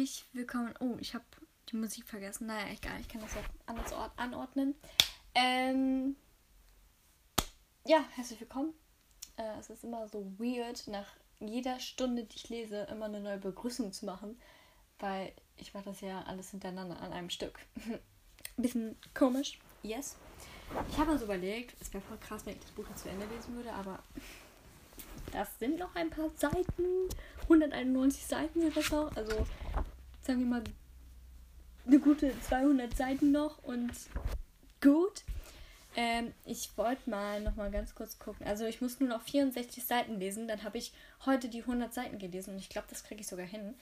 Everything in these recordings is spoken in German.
herzlich willkommen. Oh, ich habe die Musik vergessen. Naja, egal, ich kann das auch anders anordnen. Ähm, ja, herzlich willkommen. Äh, es ist immer so weird, nach jeder Stunde, die ich lese, immer eine neue Begrüßung zu machen, weil ich mache das ja alles hintereinander an einem Stück. Bisschen komisch, yes. Ich habe also überlegt, es wäre voll krass, wenn ich das Buch jetzt zu Ende lesen würde, aber das sind noch ein paar Seiten. 191 Seiten sind das noch. Also sagen wir mal eine gute 200 Seiten noch und gut. Ähm, ich wollte mal noch mal ganz kurz gucken. Also ich muss nur noch 64 Seiten lesen. Dann habe ich heute die 100 Seiten gelesen und ich glaube, das kriege ich sogar hin.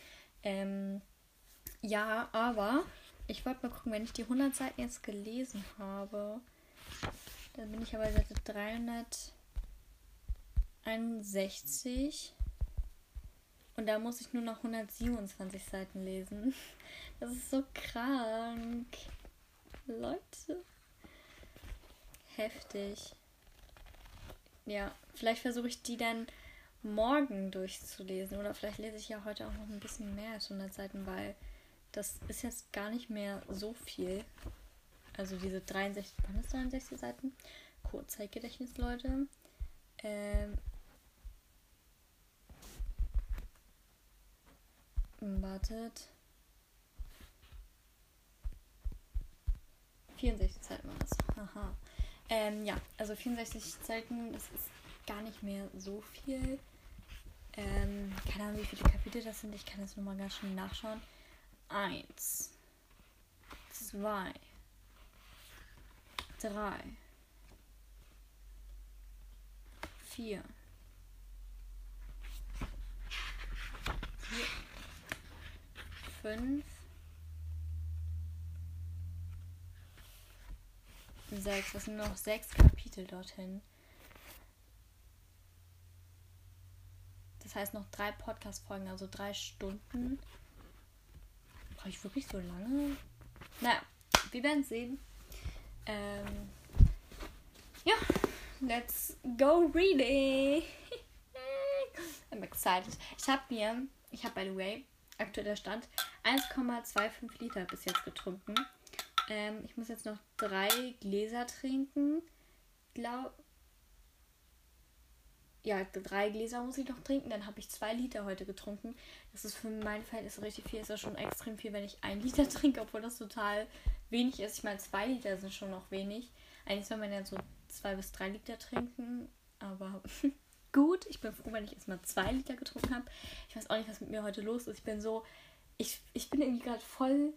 Ähm, ja, aber ich wollte mal gucken, wenn ich die 100 Seiten jetzt gelesen habe, dann bin ich aber Seite 361 und da muss ich nur noch 127 Seiten lesen. Das ist so krank. Leute. Heftig. Ja, vielleicht versuche ich die dann morgen durchzulesen. Oder vielleicht lese ich ja heute auch noch ein bisschen mehr als 100 Seiten, weil das ist jetzt gar nicht mehr so viel. Also diese 63, waren das 63 Seiten? Kurzzeitgedächtnis, Leute. Ähm, wartet. 64 Seiten war das. Haha. Ähm, ja, also 64 Seiten, das ist gar nicht mehr so viel. Ähm, keine Ahnung, wie viele Kapitel das sind. Ich kann das nochmal ganz schnell nachschauen. Eins. Zwei. Drei. Vier. Fünf. Sechs. Das sind noch sechs Kapitel dorthin. Das heißt noch drei Podcast-Folgen, also drei Stunden. Brauche ich wirklich so lange? Naja, wir werden sehen. Ähm, ja, let's go reading. I'm excited. Ich habe mir, ich habe by the way, aktueller Stand, 1,25 Liter bis jetzt getrunken. Ähm, ich muss jetzt noch drei Gläser trinken. Glaub. Ja, drei Gläser muss ich noch trinken. Dann habe ich zwei Liter heute getrunken. Das ist für mein Verhältnis richtig viel. Ist ja schon extrem viel, wenn ich ein Liter trinke, obwohl das total wenig ist. Ich meine, zwei Liter sind schon noch wenig. Eigentlich soll man ja so zwei bis drei Liter trinken. Aber gut. Ich bin froh, wenn ich erstmal zwei Liter getrunken habe. Ich weiß auch nicht, was mit mir heute los ist. Ich bin so. Ich, ich bin irgendwie gerade voll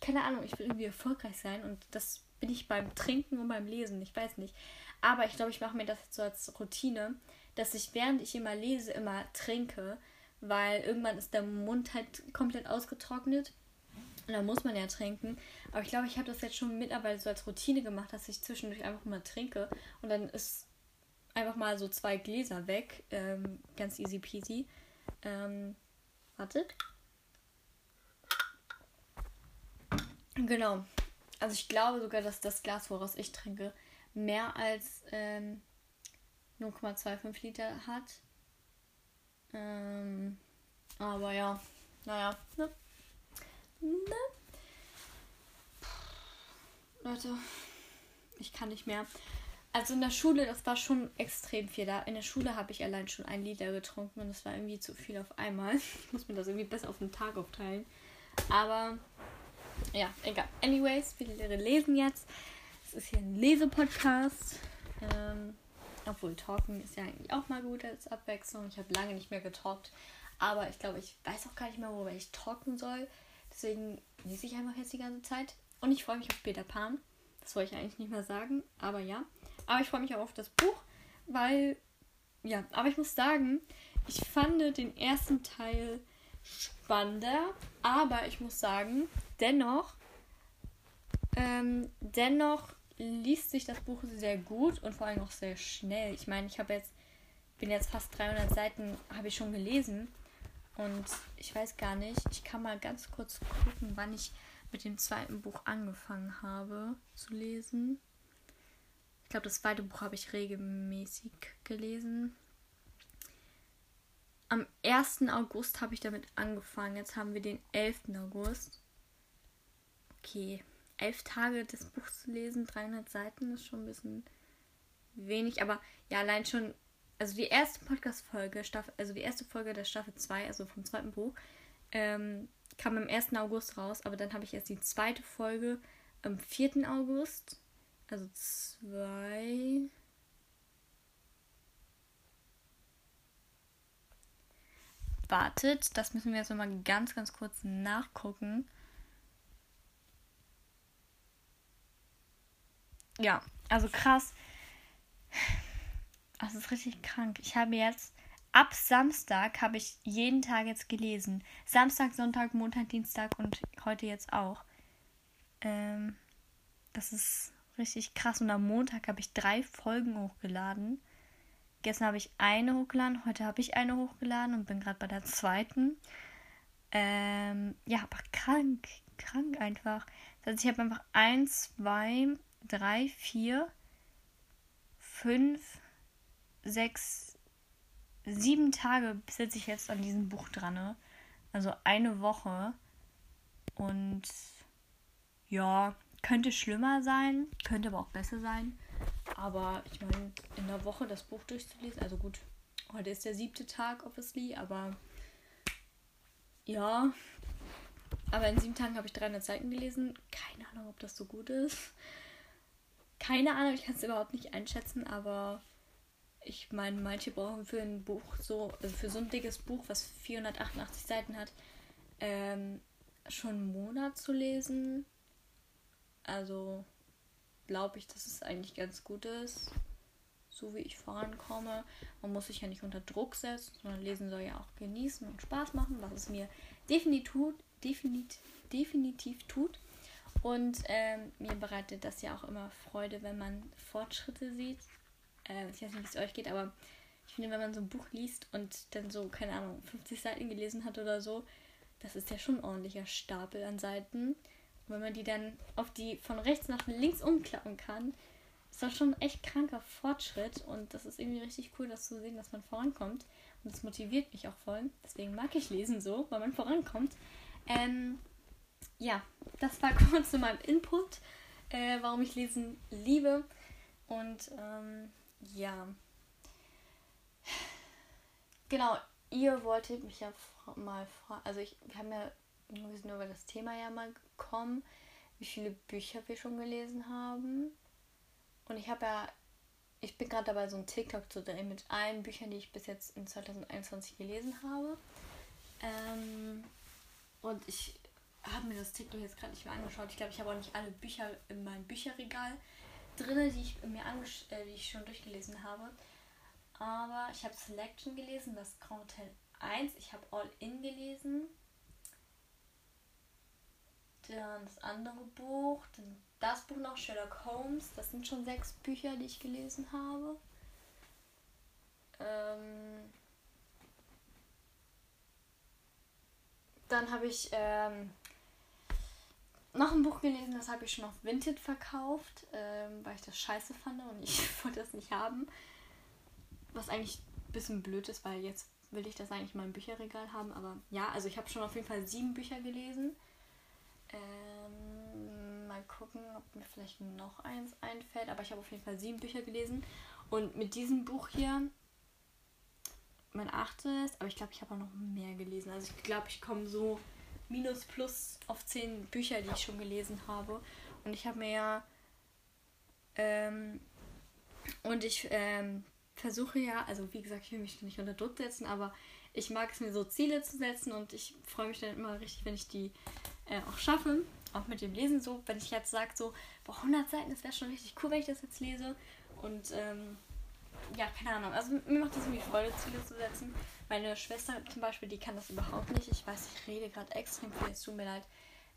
keine Ahnung, ich will irgendwie erfolgreich sein und das bin ich beim Trinken und beim Lesen, ich weiß nicht. Aber ich glaube, ich mache mir das jetzt so als Routine, dass ich während ich immer lese, immer trinke, weil irgendwann ist der Mund halt komplett ausgetrocknet. Und da muss man ja trinken. Aber ich glaube, ich habe das jetzt schon mittlerweile so als Routine gemacht, dass ich zwischendurch einfach mal trinke. Und dann ist einfach mal so zwei Gläser weg. Ähm, ganz easy peasy. Ähm, wartet. Genau. Also ich glaube sogar, dass das Glas, woraus ich trinke, mehr als ähm, 0,25 Liter hat. Ähm, aber ja, naja, ne? Ne? Leute, ich kann nicht mehr. Also in der Schule, das war schon extrem viel da. In der Schule habe ich allein schon ein Liter getrunken und das war irgendwie zu viel auf einmal. Ich muss mir das irgendwie besser auf den Tag aufteilen. Aber ja, egal. Anyways, wir lesen jetzt. Es ist hier ein Lesepodcast. Ähm, obwohl Talken ist ja eigentlich auch mal gut als Abwechslung. Ich habe lange nicht mehr getalkt. Aber ich glaube, ich weiß auch gar nicht mehr, worüber ich talken soll. Deswegen lese ich einfach jetzt die ganze Zeit. Und ich freue mich auf Peter Pan. Das wollte ich eigentlich nicht mehr sagen, aber ja. Aber ich freue mich auch auf das Buch, weil, ja, aber ich muss sagen, ich fand den ersten Teil spannender, aber ich muss sagen, dennoch, ähm, dennoch liest sich das Buch sehr gut und vor allem auch sehr schnell. Ich meine, ich habe jetzt, bin jetzt fast 300 Seiten, habe ich schon gelesen und ich weiß gar nicht, ich kann mal ganz kurz gucken, wann ich mit dem zweiten Buch angefangen habe zu lesen. Ich glaube, das zweite Buch habe ich regelmäßig gelesen. am 1. August habe ich damit angefangen. Jetzt haben wir den 11. August. Okay, elf Tage das Buch zu lesen, 300 Seiten ist schon ein bisschen wenig. Aber ja, allein schon, also die erste Podcast-Folge, also die erste Folge der Staffel 2, also vom zweiten Buch, ähm, kam am 1. August raus. Aber dann habe ich erst die zweite Folge am 4. August. Also zwei. Wartet, das müssen wir jetzt nochmal ganz, ganz kurz nachgucken. Ja, also krass. Das ist richtig krank. Ich habe jetzt ab Samstag habe ich jeden Tag jetzt gelesen. Samstag, Sonntag, Montag, Dienstag und heute jetzt auch. Ähm, das ist richtig krass. Und am Montag habe ich drei Folgen hochgeladen. Gestern habe ich eine hochgeladen, heute habe ich eine hochgeladen und bin gerade bei der zweiten. Ähm, ja, aber krank, krank einfach. Das heißt, ich habe einfach ein, zwei, drei, vier, fünf, sechs, sieben Tage sitze ich jetzt an diesem Buch dran. Ne? Also eine Woche. Und ja, könnte schlimmer sein, könnte aber auch besser sein. Aber ich meine, in der Woche das Buch durchzulesen, also gut, heute ist der siebte Tag, obviously, aber ja. Aber in sieben Tagen habe ich 300 Seiten gelesen. Keine Ahnung, ob das so gut ist. Keine Ahnung, ich kann es überhaupt nicht einschätzen, aber ich meine, manche brauchen für ein Buch so, also für so ein dickes Buch, was 488 Seiten hat, ähm, schon einen Monat zu lesen. Also glaube ich, dass es eigentlich ganz gut ist, so wie ich vorankomme. Man muss sich ja nicht unter Druck setzen, sondern lesen soll ja auch genießen und Spaß machen, was es mir definitiv, definitiv, definitiv tut. Und ähm, mir bereitet das ja auch immer Freude, wenn man Fortschritte sieht. Äh, ich weiß nicht, wie es euch geht, aber ich finde, wenn man so ein Buch liest und dann so, keine Ahnung, 50 Seiten gelesen hat oder so, das ist ja schon ein ordentlicher Stapel an Seiten. Und wenn man die dann auf die von rechts nach links umklappen kann, ist das schon ein echt kranker Fortschritt. Und das ist irgendwie richtig cool, das zu sehen, dass man vorankommt. Und das motiviert mich auch voll. Deswegen mag ich Lesen so, weil man vorankommt. Ähm, ja, das war kurz zu meinem Input, äh, warum ich Lesen liebe. Und ähm, ja. Genau, ihr wolltet mich ja mal fragen. Also ich, wir haben ja, wir sind nur über das Thema ja mal gekommen, wie viele Bücher wir schon gelesen haben. Und ich habe ja, ich bin gerade dabei, so ein TikTok zu drehen mit allen Büchern, die ich bis jetzt in 2021 gelesen habe. Ähm, und ich habe mir das TikTok jetzt gerade nicht mehr angeschaut. Ich glaube, ich habe auch nicht alle Bücher in meinem Bücherregal drin, die ich mir äh, die ich schon durchgelesen habe. Aber ich habe Selection gelesen, das Grand Hotel 1. Ich habe All In gelesen. Dann das andere Buch, dann das Buch noch, Sherlock Holmes. Das sind schon sechs Bücher, die ich gelesen habe. Ähm dann habe ich ähm, noch ein Buch gelesen, das habe ich schon auf Vinted verkauft, ähm, weil ich das scheiße fand und ich wollte das nicht haben. Was eigentlich ein bisschen blöd ist, weil jetzt will ich das eigentlich mal im Bücherregal haben. Aber ja, also ich habe schon auf jeden Fall sieben Bücher gelesen. Ähm, mal gucken, ob mir vielleicht noch eins einfällt. Aber ich habe auf jeden Fall sieben Bücher gelesen. Und mit diesem Buch hier, mein achtes, aber ich glaube, ich habe auch noch mehr gelesen. Also ich glaube, ich komme so minus plus auf zehn Bücher, die ich schon gelesen habe. Und ich habe mir ja. Ähm, und ich ähm, versuche ja, also wie gesagt, ich will mich nicht unter Druck setzen, aber ich mag es mir so Ziele zu setzen und ich freue mich dann immer richtig, wenn ich die äh, auch schaffe. Auch mit dem Lesen so, wenn ich jetzt sage, so, boah, 100 Seiten, das wäre schon richtig cool, wenn ich das jetzt lese. Und ähm, ja, keine Ahnung. Also mir macht das irgendwie Freude, Ziele zu setzen. Meine Schwester zum Beispiel, die kann das überhaupt nicht. Ich weiß, ich rede gerade extrem viel, es tut mir leid.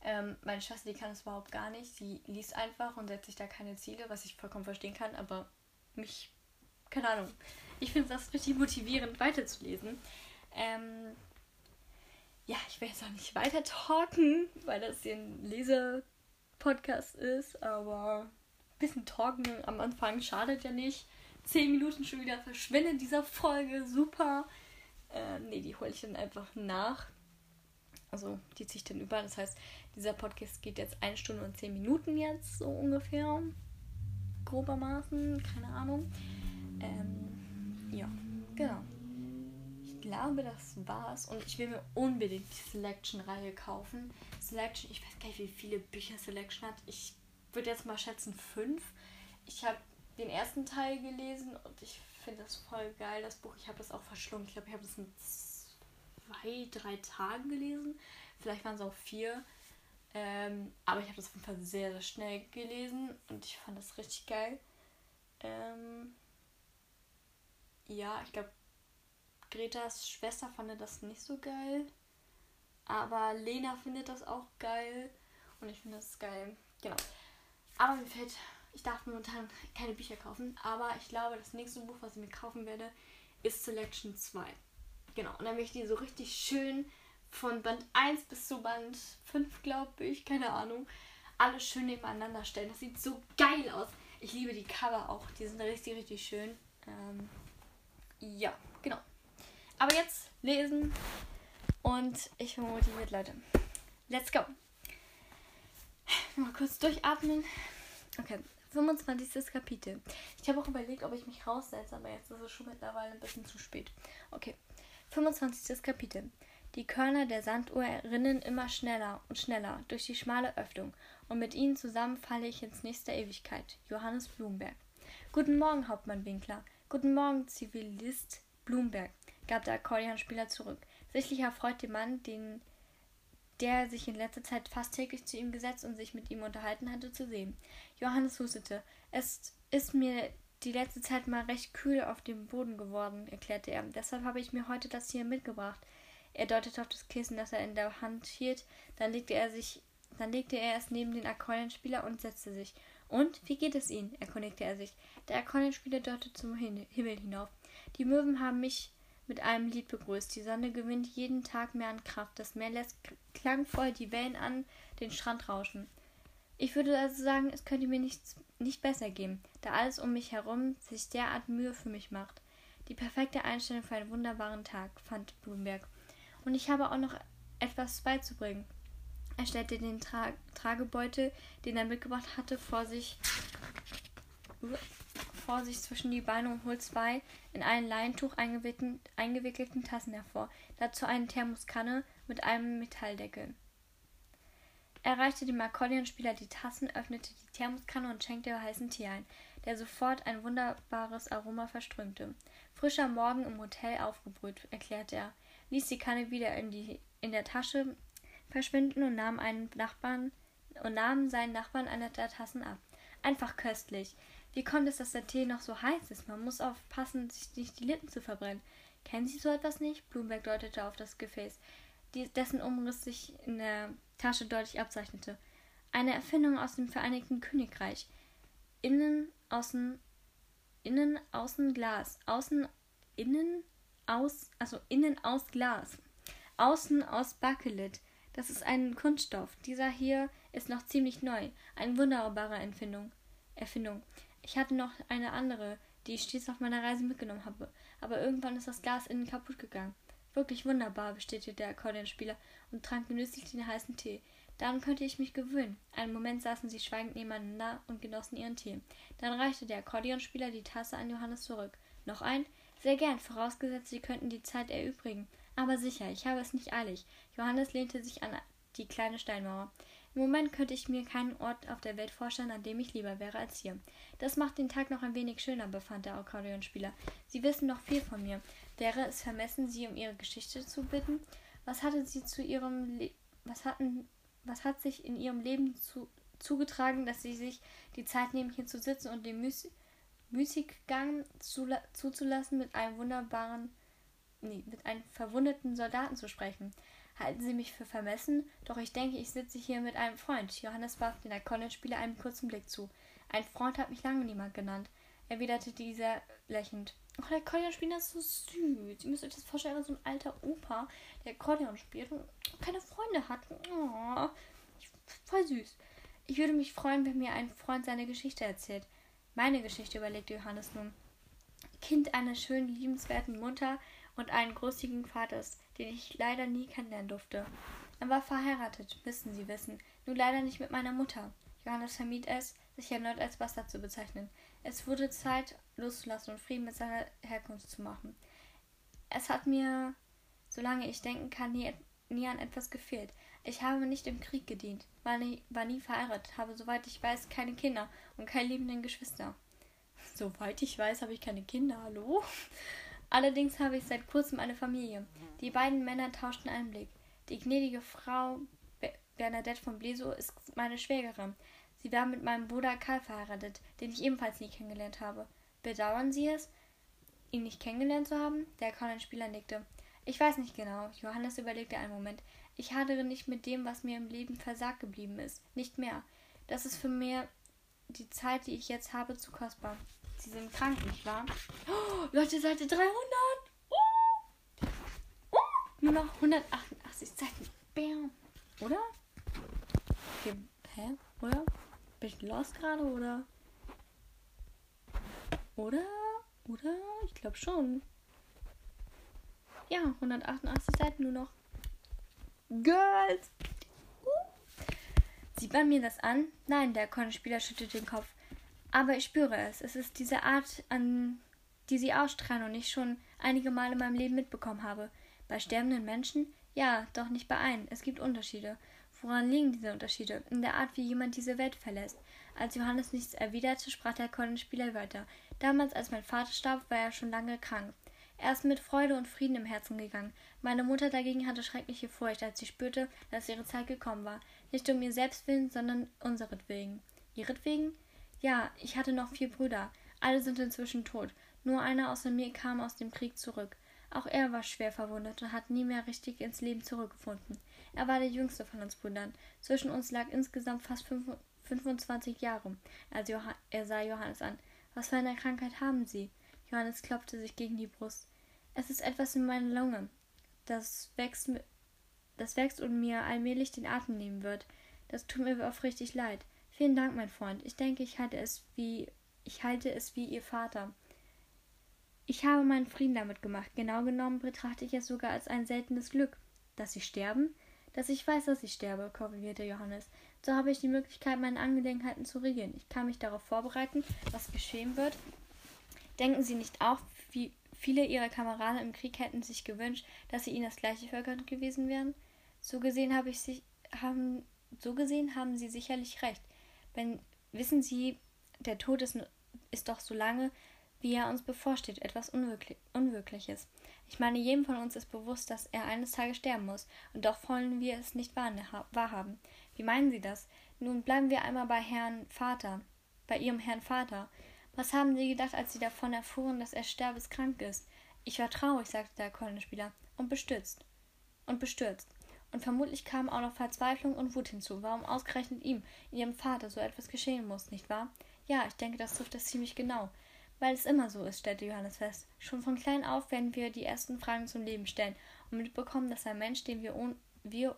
Ähm, meine Schwester, die kann das überhaupt gar nicht. Sie liest einfach und setzt sich da keine Ziele, was ich vollkommen verstehen kann, aber mich, keine Ahnung. Ich finde das richtig motivierend, weiterzulesen. Ähm, ja, ich will jetzt auch nicht weiter talken, weil das hier ein Lese-Podcast ist, aber ein bisschen talken am Anfang schadet ja nicht. Zehn Minuten schon wieder verschwinden in dieser Folge, super. Äh, nee, die hole ich dann einfach nach. Also die ziehe ich dann über. Das heißt, dieser Podcast geht jetzt eine Stunde und zehn Minuten jetzt, so ungefähr. Grobermaßen, keine Ahnung. Ähm, ja, genau. Ich glaube, das war's. Und ich will mir unbedingt die Selection-Reihe kaufen. Selection, ich weiß gar nicht, wie viele Bücher Selection hat. Ich würde jetzt mal schätzen fünf. Ich habe den ersten Teil gelesen und ich finde das voll geil, das Buch. Ich habe das auch verschlungen. Ich glaube, ich habe das in zwei, drei Tagen gelesen. Vielleicht waren es auch vier. Ähm, aber ich habe das auf jeden Fall sehr, sehr schnell gelesen und ich fand das richtig geil. Ähm, ja, ich glaube, Gretas Schwester fand das nicht so geil. Aber Lena findet das auch geil. Und ich finde das geil. Genau. Aber mir fällt, ich darf momentan keine Bücher kaufen. Aber ich glaube, das nächste Buch, was ich mir kaufen werde, ist Selection 2. Genau. Und dann möchte ich die so richtig schön von Band 1 bis zu Band 5, glaube ich, keine Ahnung, alles schön nebeneinander stellen. Das sieht so geil aus. Ich liebe die Cover auch. Die sind richtig, richtig schön. Ähm, ja, genau. Aber jetzt lesen und ich bin motiviert, Leute. Let's go. Mal kurz durchatmen. Okay, 25. Kapitel. Ich habe auch überlegt, ob ich mich raussetze, aber jetzt ist es schon mittlerweile ein bisschen zu spät. Okay, 25. Kapitel. Die Körner der Sanduhr rinnen immer schneller und schneller durch die schmale Öffnung, und mit ihnen zusammen falle ich ins nächste Ewigkeit. Johannes Blumberg. Guten Morgen, Hauptmann Winkler. Guten Morgen, Zivilist Blumberg, gab der Akkordeonspieler zurück. Sichtlich erfreut den Mann, den der sich in letzter Zeit fast täglich zu ihm gesetzt und sich mit ihm unterhalten hatte, zu sehen. Johannes hustete. Es ist mir die letzte Zeit mal recht kühl auf dem Boden geworden, erklärte er. Deshalb habe ich mir heute das hier mitgebracht. Er deutete auf das Kissen, das er in der Hand hielt. Dann legte er sich, dann legte er es neben den Akkordeonspieler und setzte sich. Und wie geht es Ihnen? erkundigte er sich. Der Akkordeonspieler deutete zum Himmel hinauf. Die Möwen haben mich mit einem Lied begrüßt. Die Sonne gewinnt jeden Tag mehr an Kraft. Das Meer lässt klangvoll die Wellen an den Strand rauschen. Ich würde also sagen, es könnte mir nichts, nicht besser gehen, da alles um mich herum sich derart Mühe für mich macht. Die perfekte Einstellung für einen wunderbaren Tag, fand Blumenberg. Und ich habe auch noch etwas beizubringen. Er stellte den Tra Tragebeutel, den er mitgebracht hatte, vor sich, vor sich zwischen die Beine und holte zwei in ein Leintuch eingewickelten, eingewickelten Tassen hervor, dazu eine Thermoskanne mit einem Metalldeckel. Er reichte dem Akkordeonspieler die Tassen, öffnete die Thermoskanne und schenkte heißen Tee ein, der sofort ein wunderbares Aroma verströmte. Frischer Morgen im Hotel aufgebrüht, erklärte er ließ die Kanne wieder in, die, in der Tasche verschwinden und nahm einen Nachbarn und nahm seinen Nachbarn eine der Tassen ab. Einfach köstlich. Wie kommt es, dass der Tee noch so heiß ist? Man muss aufpassen, sich nicht die Lippen zu verbrennen. Kennen Sie so etwas nicht? Bloomberg deutete auf das Gefäß, dessen Umriss sich in der Tasche deutlich abzeichnete. Eine Erfindung aus dem Vereinigten Königreich. Innen, außen, innen, außen Glas. Außen, innen, aus, also innen aus Glas, außen aus Bakelit. Das ist ein Kunststoff. Dieser hier ist noch ziemlich neu. Eine wunderbare Erfindung. Erfindung. Ich hatte noch eine andere, die ich stets auf meiner Reise mitgenommen habe. Aber irgendwann ist das Glas innen kaputt gegangen. Wirklich wunderbar, bestätigte der Akkordeonspieler und trank genüsslich den heißen Tee. Daran könnte ich mich gewöhnen. Einen Moment saßen sie schweigend nebeneinander und genossen ihren Tee. Dann reichte der Akkordeonspieler die Tasse an Johannes zurück. Noch ein? Sehr gern, vorausgesetzt, Sie könnten die Zeit erübrigen. Aber sicher, ich habe es nicht eilig. Johannes lehnte sich an die kleine Steinmauer. Im Moment könnte ich mir keinen Ort auf der Welt vorstellen, an dem ich lieber wäre als hier. Das macht den Tag noch ein wenig schöner, befand der Akkordeonspieler. Sie wissen noch viel von mir. Wäre es vermessen, Sie um Ihre Geschichte zu bitten? Was hatte Sie zu Ihrem Le was hatten was hat sich in Ihrem Leben zu zugetragen, dass Sie sich die Zeit nehmen, hier zu sitzen und dem Müs Müßiggang zuzulassen, mit einem wunderbaren, nee, mit einem verwundeten Soldaten zu sprechen. Halten Sie mich für vermessen? Doch ich denke, ich sitze hier mit einem Freund. Johannes warf den Akkordeonspieler einen kurzen Blick zu. Ein Freund hat mich lange niemand genannt, erwiderte dieser lächelnd. Oh, der Akkordeonspieler ist so süß. Ihr müsst euch das vorstellen, so ein alter Opa, der Akkordeon spielt und keine Freunde hat. Oh, voll süß. Ich würde mich freuen, wenn mir ein Freund seine Geschichte erzählt. Meine Geschichte, überlegte Johannes nun. Kind einer schönen, liebenswerten Mutter und einen großzügigen Vaters, den ich leider nie kennenlernen durfte. Er war verheiratet, müssen Sie wissen, nur leider nicht mit meiner Mutter. Johannes vermied es, sich erneut als Bastard zu bezeichnen. Es wurde Zeit, loszulassen und Frieden mit seiner Herkunft zu machen. Es hat mir, solange ich denken kann, nie, nie an etwas gefehlt. Ich habe nicht im Krieg gedient, war nie, war nie verheiratet, habe, soweit ich weiß, keine Kinder und keine liebenden Geschwister. Soweit ich weiß, habe ich keine Kinder, hallo? Allerdings habe ich seit kurzem eine Familie. Die beiden Männer tauschten einen Blick. Die gnädige Frau Bernadette von Bleso ist meine Schwägerin. Sie war mit meinem Bruder Karl verheiratet, den ich ebenfalls nie kennengelernt habe. Bedauern Sie es, ihn nicht kennengelernt zu haben? Der Conan-Spieler nickte. Ich weiß nicht genau. Johannes überlegte einen Moment. Ich hadere nicht mit dem, was mir im Leben versagt geblieben ist. Nicht mehr. Das ist für mir die Zeit, die ich jetzt habe, zu kostbar. Sie sind krank, nicht wahr? Oh, Leute, Seite 300! Oh. Oh. Nur noch 188 Seiten. Bam. Oder? Okay. Hä? Oder? Bin ich lost gerade, oder? Oder? Oder? Ich glaube schon. Ja, 188 Seiten nur noch. Girls! Uh. Sieht man mir das an? Nein, der Konspieler schüttelt den Kopf. Aber ich spüre es. Es ist diese Art, an die sie ausstrahlen und ich schon einige Male in meinem Leben mitbekommen habe. Bei sterbenden Menschen? Ja, doch nicht bei allen. Es gibt Unterschiede. Woran liegen diese Unterschiede? In der Art, wie jemand diese Welt verlässt. Als Johannes nichts erwiderte, sprach der Konspieler weiter. Damals, als mein Vater starb, war er schon lange krank. Er ist mit Freude und Frieden im Herzen gegangen. Meine Mutter dagegen hatte schreckliche Furcht, als sie spürte, dass ihre Zeit gekommen war. Nicht um ihr selbst willen, sondern unseretwegen. Ihretwegen? Ja, ich hatte noch vier Brüder. Alle sind inzwischen tot. Nur einer außer mir kam aus dem Krieg zurück. Auch er war schwer verwundet und hat nie mehr richtig ins Leben zurückgefunden. Er war der jüngste von uns Brüdern. Zwischen uns lag insgesamt fast 25 Jahre. Er sah Johannes an. Was für eine Krankheit haben Sie? Johannes klopfte sich gegen die Brust. Es ist etwas in meiner Lunge. Das wächst, das wächst und mir allmählich den Atem nehmen wird. Das tut mir aufrichtig leid. Vielen Dank, mein Freund. Ich denke, ich halte es wie ich halte es wie Ihr Vater. Ich habe meinen Frieden damit gemacht. Genau genommen betrachte ich es sogar als ein seltenes Glück. Dass Sie sterben? Dass ich weiß, dass ich sterbe, korrigierte Johannes. So habe ich die Möglichkeit, meine Angelegenheiten zu regeln. Ich kann mich darauf vorbereiten, was geschehen wird. Denken Sie nicht auch, wie viele Ihrer Kameraden im Krieg hätten sich gewünscht, dass Sie ihnen das gleiche vergönnt gewesen wären? So gesehen habe ich sich, haben, so gesehen haben Sie sicherlich recht. Wenn, wissen Sie, der Tod ist, ist doch so lange, wie er uns bevorsteht, etwas Unwirklich, Unwirkliches. Ich meine, jedem von uns ist bewusst, dass er eines Tages sterben muss, und doch wollen wir es nicht wahrhaben. Wie meinen Sie das? Nun bleiben wir einmal bei Herrn Vater, bei Ihrem Herrn Vater. Was haben Sie gedacht, als Sie davon erfuhren, dass er sterbeskrank ist? Ich war traurig, sagte der Keulenspieler, und bestürzt. Und bestürzt. Und vermutlich kam auch noch Verzweiflung und Wut hinzu. Warum ausgerechnet ihm, Ihrem Vater, so etwas geschehen muss, nicht wahr? Ja, ich denke, das trifft es ziemlich genau. Weil es immer so ist, stellte Johannes fest. Schon von klein auf werden wir die ersten Fragen zum Leben stellen und mitbekommen, dass ein Mensch, den wir, wir,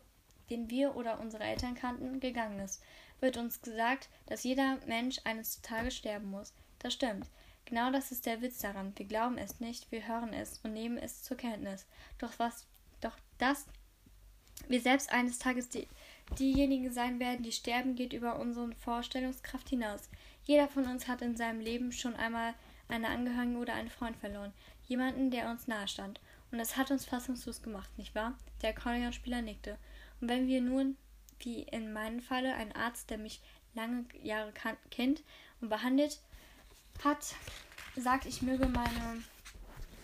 den wir oder unsere Eltern kannten, gegangen ist. Wird uns gesagt, dass jeder Mensch eines Tages sterben muss. Das stimmt. Genau das ist der Witz daran. Wir glauben es nicht, wir hören es und nehmen es zur Kenntnis. Doch was, doch das wir selbst eines Tages die, diejenigen sein werden, die sterben, geht über unsere Vorstellungskraft hinaus. Jeder von uns hat in seinem Leben schon einmal eine Angehörige oder einen Freund verloren. Jemanden, der uns nahe stand. Und das hat uns fassungslos gemacht, nicht wahr? Der Akkordeonspieler nickte. Und wenn wir nun, wie in meinem Falle, ein Arzt, der mich lange Jahre kennt und behandelt hat, sagt, ich möge meine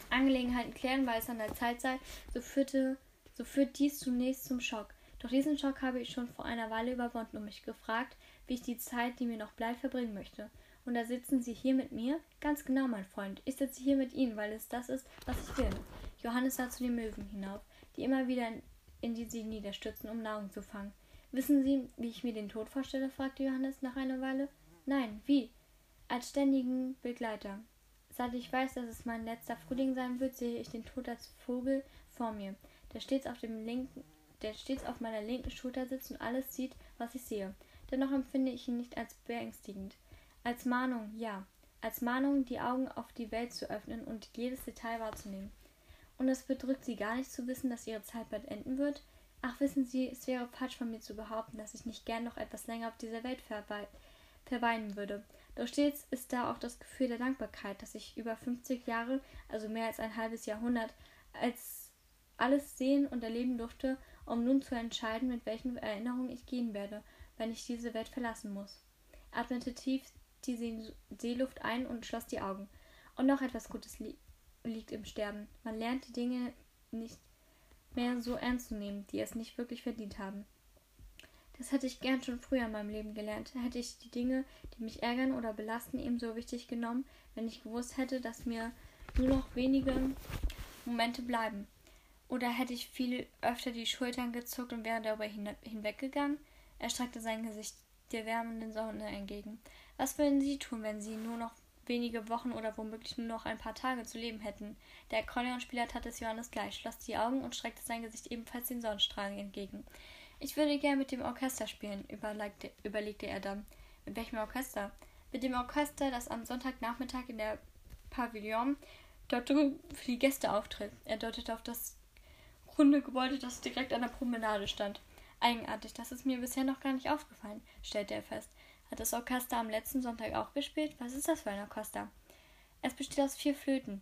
Angelegenheiten klären, weil es an der Zeit sei, so führte so führt dies zunächst zum Schock. Doch diesen Schock habe ich schon vor einer Weile überwunden und mich gefragt, wie ich die Zeit, die mir noch bleibt, verbringen möchte. Und da sitzen Sie hier mit mir? Ganz genau, mein Freund. Ich sitze hier mit Ihnen, weil es das ist, was ich will. Johannes sah zu den Möwen hinauf, die immer wieder in, die sie niederstürzten, um Nahrung zu fangen. Wissen Sie, wie ich mir den Tod vorstelle? fragte Johannes nach einer Weile. Nein, wie? Als ständigen Begleiter. Seit ich weiß, dass es mein letzter Frühling sein wird, sehe ich den Tod als Vogel vor mir der stets auf dem linken, der stets auf meiner linken Schulter sitzt und alles sieht, was ich sehe. Dennoch empfinde ich ihn nicht als beängstigend. Als Mahnung, ja. Als Mahnung, die Augen auf die Welt zu öffnen und jedes Detail wahrzunehmen. Und es bedrückt sie gar nicht zu wissen, dass ihre Zeit bald enden wird. Ach, wissen Sie, es wäre falsch von mir zu behaupten, dass ich nicht gern noch etwas länger auf dieser Welt verweilen würde. Doch stets ist da auch das Gefühl der Dankbarkeit, dass ich über 50 Jahre, also mehr als ein halbes Jahrhundert, als alles sehen und erleben durfte, um nun zu entscheiden, mit welchen Erinnerungen ich gehen werde, wenn ich diese Welt verlassen muss. Atmete tief die Seeluft ein und schloss die Augen. Und noch etwas Gutes li liegt im Sterben. Man lernt die Dinge nicht mehr so ernst zu nehmen, die es nicht wirklich verdient haben. Das hätte ich gern schon früher in meinem Leben gelernt. Hätte ich die Dinge, die mich ärgern oder belasten, ebenso wichtig genommen, wenn ich gewusst hätte, dass mir nur noch wenige Momente bleiben. Oder hätte ich viel öfter die Schultern gezuckt und wäre darüber hin hinweggegangen? Er streckte sein Gesicht der wärmenden Sonne entgegen. Was würden Sie tun, wenn Sie nur noch wenige Wochen oder womöglich nur noch ein paar Tage zu leben hätten? Der Akkordeonspieler tat es Johannes gleich, schloss die Augen und streckte sein Gesicht ebenfalls den Sonnenstrahlen entgegen. Ich würde gern mit dem Orchester spielen, überlegte, überlegte er dann. Mit welchem Orchester? Mit dem Orchester, das am Sonntagnachmittag in der Pavillon dort drüben für die Gäste auftritt. Er deutete auf das runde Gebäude, das direkt an der Promenade stand. Eigenartig, das ist mir bisher noch gar nicht aufgefallen, stellte er fest. Hat das Orchester am letzten Sonntag auch gespielt? Was ist das für ein Orchester? Es besteht aus vier Flöten,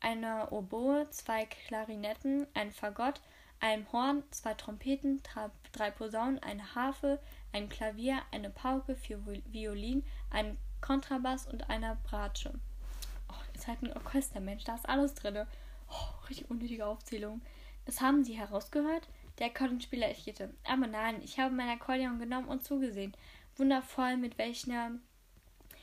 einer Oboe, zwei Klarinetten, ein Fagott, einem Horn, zwei Trompeten, drei Posaunen, eine Harfe, ein Klavier, eine Pauke, vier Violinen, ein Kontrabass und einer Bratsche. Oh, ihr seid ein Orchester, Mensch, da ist alles drin. Oh, richtig unnötige Aufzählung. Das haben Sie herausgehört? Der Akkordeonspieler echelte. Aber nein, ich habe mein Akkordeon genommen und zugesehen. Wundervoll, mit welcher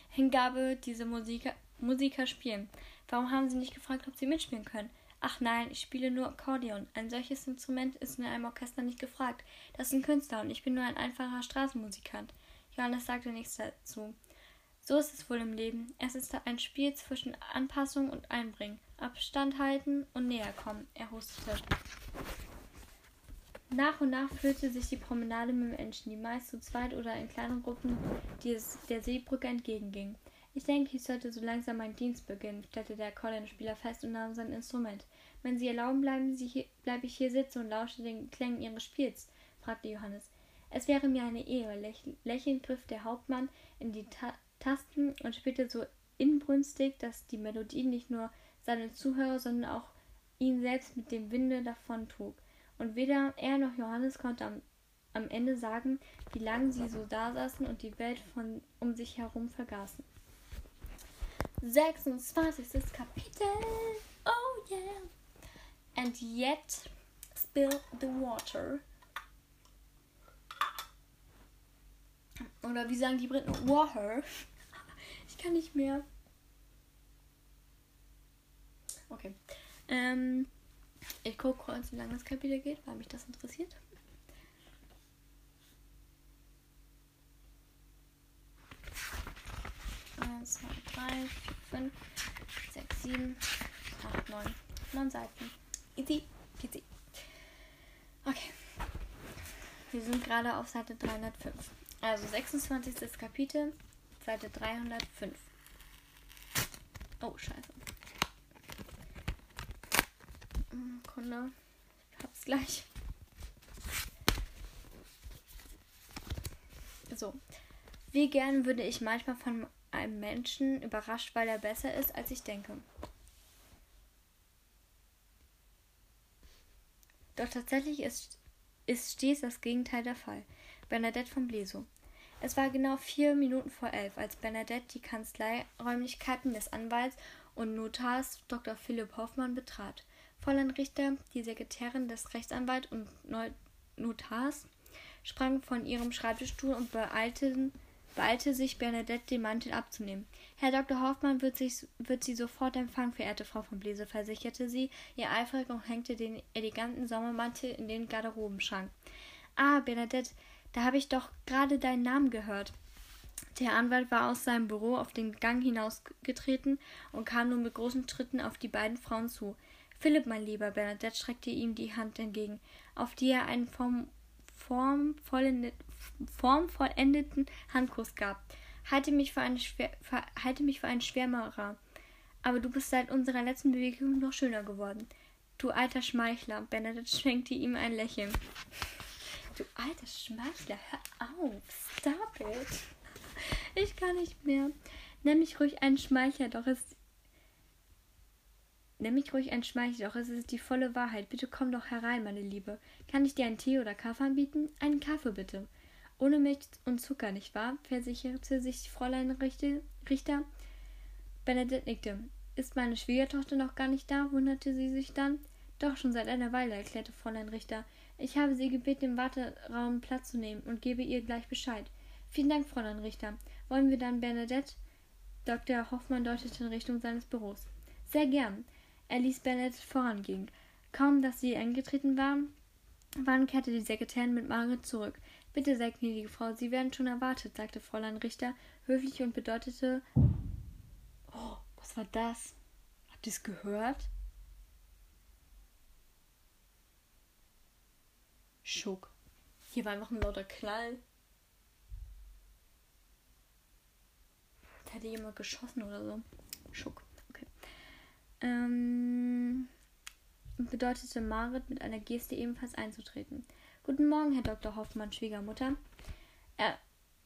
Hingabe diese Musiker, Musiker spielen. Warum haben Sie nicht gefragt, ob Sie mitspielen können? Ach nein, ich spiele nur Akkordeon. Ein solches Instrument ist in einem Orchester nicht gefragt. Das sind Künstler und ich bin nur ein einfacher Straßenmusikant. Johannes sagte nichts dazu. So ist es wohl im Leben. Es ist ein Spiel zwischen Anpassung und Einbringen. Abstand halten und näher kommen. Er hustete. Nach und nach füllte sich die Promenade mit Menschen, die meist zu zweit oder in kleinen Gruppen der Seebrücke entgegingingen. Ich denke, ich sollte so langsam meinen Dienst beginnen, stellte der Collin-Spieler fest und nahm sein Instrument. Wenn Sie erlauben, bleiben Sie bleibe ich hier sitzen und lausche den Klängen Ihres Spiels, fragte Johannes. Es wäre mir eine Ehre. Läch lächelnd griff der Hauptmann in die Ta Tasten und spielte so inbrünstig, dass die Melodie nicht nur seine Zuhörer, sondern auch ihn selbst mit dem Winde davontrug. Und weder er noch Johannes konnte am, am Ende sagen, wie lange sie so dasaßen und die Welt von um sich herum vergaßen. 26. Kapitel. Oh yeah. And yet spill the water. Oder wie sagen die Briten? Water. Kann nicht mehr. Okay. Ähm, ich gucke kurz, wie lange das Kapitel geht, weil mich das interessiert. Eins, zwei, drei, vier, fünf, sechs, sieben, acht, neun. Neun Seiten. Easy peasy. Okay. Wir sind gerade auf Seite 305. Also 26. Kapitel, Seite 305. Oh, scheiße. Kunde. Ich hab's gleich. So. Wie gern würde ich manchmal von einem Menschen überrascht, weil er besser ist, als ich denke. Doch tatsächlich ist, ist stets das Gegenteil der Fall. Bernadette von Bleso. Es war genau vier Minuten vor elf, als Bernadette die Kanzleiräumlichkeiten des Anwalts und Notars Dr. Philipp Hoffmann betrat. Fräulein Richter, die Sekretärin des Rechtsanwalts und Notars, sprang von ihrem Schreibtischstuhl und beeilte, beeilte sich, Bernadette den Mantel abzunehmen. Herr Dr. Hoffmann wird, sich, wird Sie sofort empfangen, verehrte Frau von Blese, versicherte sie, ihr eifrig und hängte den eleganten Sommermantel in den Garderobenschrank. Ah, Bernadette, da habe ich doch gerade deinen Namen gehört. Der Anwalt war aus seinem Büro auf den Gang hinausgetreten und kam nun mit großen Schritten auf die beiden Frauen zu. Philipp, mein lieber Bernadette streckte ihm die Hand entgegen, auf die er einen form, formvollendeten Handkuss gab. Halte mich, für eine Schwer, halte mich für einen Schwärmerer. Aber du bist seit unserer letzten Bewegung noch schöner geworden. Du alter Schmeichler. Bernadette schenkte ihm ein Lächeln. Du alter Schmeichler, hör auf. Stop it. Ich kann nicht mehr. Nenn mich ruhig einen Schmeichler, doch es. Nenn mich ruhig ein Schmeichler, doch es ist die volle Wahrheit. Bitte komm doch herein, meine Liebe. Kann ich dir einen Tee oder Kaffee anbieten? Einen Kaffee bitte. Ohne Milch und Zucker, nicht wahr? versicherte sich Fräulein Richter. Benedikt nickte. Ist meine Schwiegertochter noch gar nicht da? wunderte sie sich dann. Doch, schon seit einer Weile, erklärte Fräulein Richter. Ich habe sie gebeten, im Warteraum Platz zu nehmen und gebe ihr gleich Bescheid. Vielen Dank, Fräulein Richter. Wollen wir dann Bernadette? Dr. Hoffmann deutete in Richtung seines Büros. Sehr gern. Er ließ Bernadette vorangehen. Kaum, dass sie eingetreten waren, waren kehrte die Sekretärin mit Margaret zurück. Bitte, sehr gnädige Frau, Sie werden schon erwartet, sagte Fräulein Richter höflich und bedeutete. Oh, was war das? Habt ihr es gehört? Schuck. Hier war einfach ein lauter Knall. Da hätte jemand geschossen oder so. Schuck. Okay. Ähm, bedeutete Marit mit einer Geste ebenfalls einzutreten. Guten Morgen, Herr Dr. Hoffmann, Schwiegermutter. Er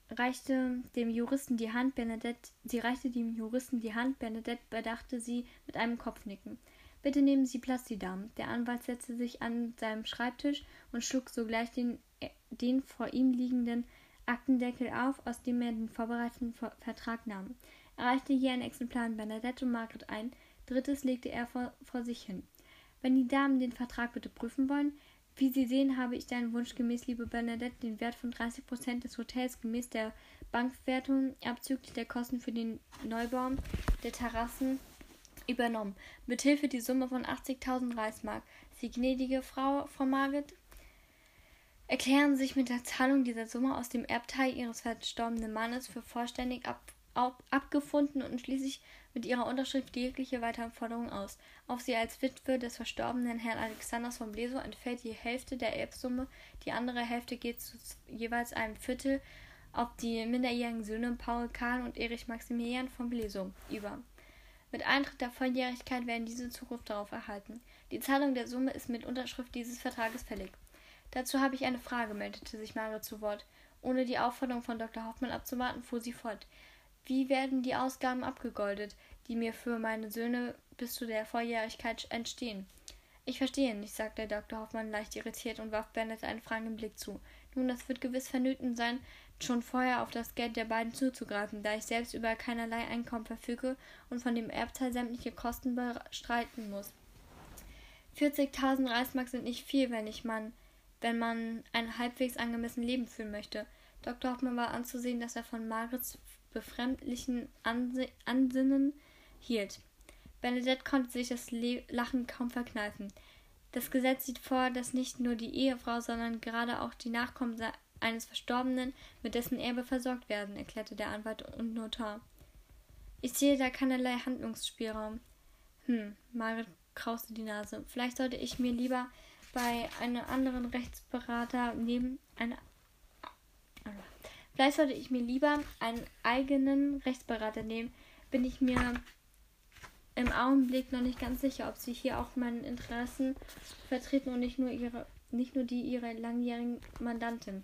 reichte dem Juristen die Hand, Bernadette, sie reichte dem Juristen die Hand, Bernadette bedachte sie mit einem Kopfnicken. Bitte nehmen Sie Platz, die Damen. Der Anwalt setzte sich an seinem Schreibtisch und schlug sogleich den, äh, den vor ihm liegenden Aktendeckel auf, aus dem er den vorbereiteten Vertrag nahm. Er reichte hier ein Exemplar an Bernadette und Margaret ein. Drittes legte er vor, vor sich hin. Wenn die Damen den Vertrag bitte prüfen wollen, wie Sie sehen, habe ich deinen Wunsch gemäß, liebe Bernadette, den Wert von 30 Prozent des Hotels gemäß der Bankwertung abzüglich der Kosten für den Neubau der Terrassen übernommen. Mithilfe die Summe von 80.000 Reichsmark. Sie gnädige Frau, Frau Margit, erklären sich mit der Zahlung dieser Summe aus dem Erbteil ihres verstorbenen Mannes für vollständig ab, ab, abgefunden und schließlich mit ihrer Unterschrift jegliche weitere Forderung aus. Auf sie als Witwe des verstorbenen Herrn Alexanders von Blesow entfällt die Hälfte der Erbsumme, die andere Hälfte geht zu jeweils einem Viertel auf die minderjährigen Söhne Paul Karl und Erich Maximilian von Blesow über. Mit Eintritt der Volljährigkeit werden diese Zugriff darauf erhalten. Die Zahlung der Summe ist mit Unterschrift dieses Vertrages fällig. Dazu habe ich eine Frage, meldete sich Margaret zu Wort. Ohne die Aufforderung von Dr. Hoffmann abzuwarten, fuhr sie fort. Wie werden die Ausgaben abgegoldet, die mir für meine Söhne bis zu der Volljährigkeit entstehen? Ich verstehe nicht, sagte Dr. Hoffmann leicht irritiert und warf Bennett einen fragenden Blick zu. Nun, das wird gewiss vernöten sein, schon vorher auf das Geld der beiden zuzugreifen, da ich selbst über keinerlei Einkommen verfüge und von dem Erbteil sämtliche Kosten bestreiten muss. 40.000 Reichsmark sind nicht viel, wenn ich man, wenn man ein halbwegs angemessen Leben führen möchte. Dr. Hoffmann war anzusehen, dass er von Marits befremdlichen Anse Ansinnen hielt. Benedette konnte sich das Le Lachen kaum verkneifen. Das Gesetz sieht vor, dass nicht nur die Ehefrau, sondern gerade auch die Nachkommen eines Verstorbenen mit dessen Erbe versorgt werden, erklärte der Anwalt und Notar. Ich sehe da keinerlei Handlungsspielraum. Hm, Margaret krauste die Nase. Vielleicht sollte ich mir lieber bei einem anderen Rechtsberater neben einer Vielleicht sollte ich mir lieber einen eigenen Rechtsberater nehmen. Bin ich mir im Augenblick noch nicht ganz sicher, ob sie hier auch meine Interessen vertreten und nicht nur ihre, nicht nur die ihrer langjährigen Mandantin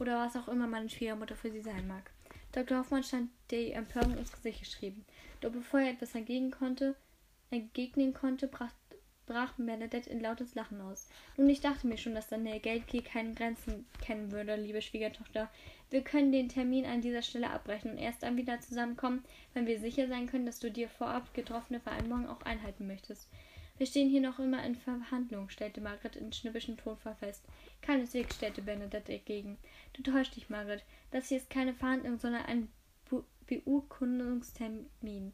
oder was auch immer meine Schwiegermutter für sie sein mag. Dr. Hoffmann stand die Empörung ins Gesicht geschrieben. Doch bevor er etwas dagegen konnte, entgegnen konnte, brach brach Bernadette in lautes Lachen aus. Nun, ich dachte mir schon, dass deine Geldgier keine Grenzen kennen würde, liebe Schwiegertochter. Wir können den Termin an dieser Stelle abbrechen und erst dann wieder zusammenkommen, wenn wir sicher sein können, dass du dir vorab getroffene Vereinbarungen auch einhalten möchtest. Wir stehen hier noch immer in Verhandlung, stellte Margaret in schnippischem Tonfall fest. Keineswegs, stellte Bernadette entgegen. Du täuschst dich, Margaret. Das hier ist keine Verhandlung, sondern ein Beurkundungstermin.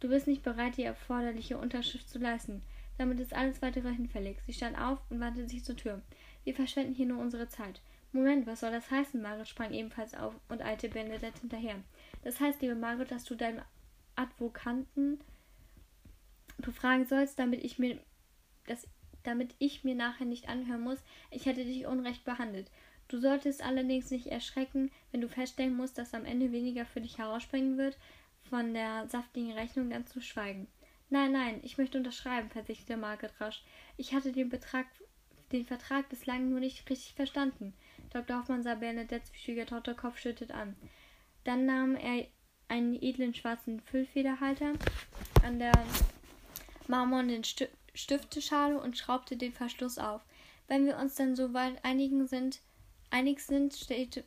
Du bist nicht bereit, die erforderliche Unterschrift zu leisten. Damit ist alles weitere hinfällig. Sie stand auf und wandte sich zur Tür. Wir verschwenden hier nur unsere Zeit. Moment, was soll das heißen? Margaret sprang ebenfalls auf und eilte Bernadette hinterher. Das heißt, liebe Margaret, dass du deinen Advokanten befragen sollst, damit ich mir das, damit ich mir nachher nicht anhören muss, ich hätte dich unrecht behandelt. Du solltest allerdings nicht erschrecken, wenn du feststellen musst, dass am Ende weniger für dich herausspringen wird, von der saftigen Rechnung ganz zu schweigen. Nein, nein, ich möchte unterschreiben, versicherte Margaret rasch. Ich hatte den, Betrag, den Vertrag bislang nur nicht richtig verstanden. Dr. Hoffmann sah Bernadettes Schwiegertochter kopfschüttet an. Dann nahm er einen edlen schwarzen Füllfederhalter an der marmornen Stifteschale und schraubte den Verschluss auf. Wenn wir uns dann so weit einigen sind, einig sind, steht,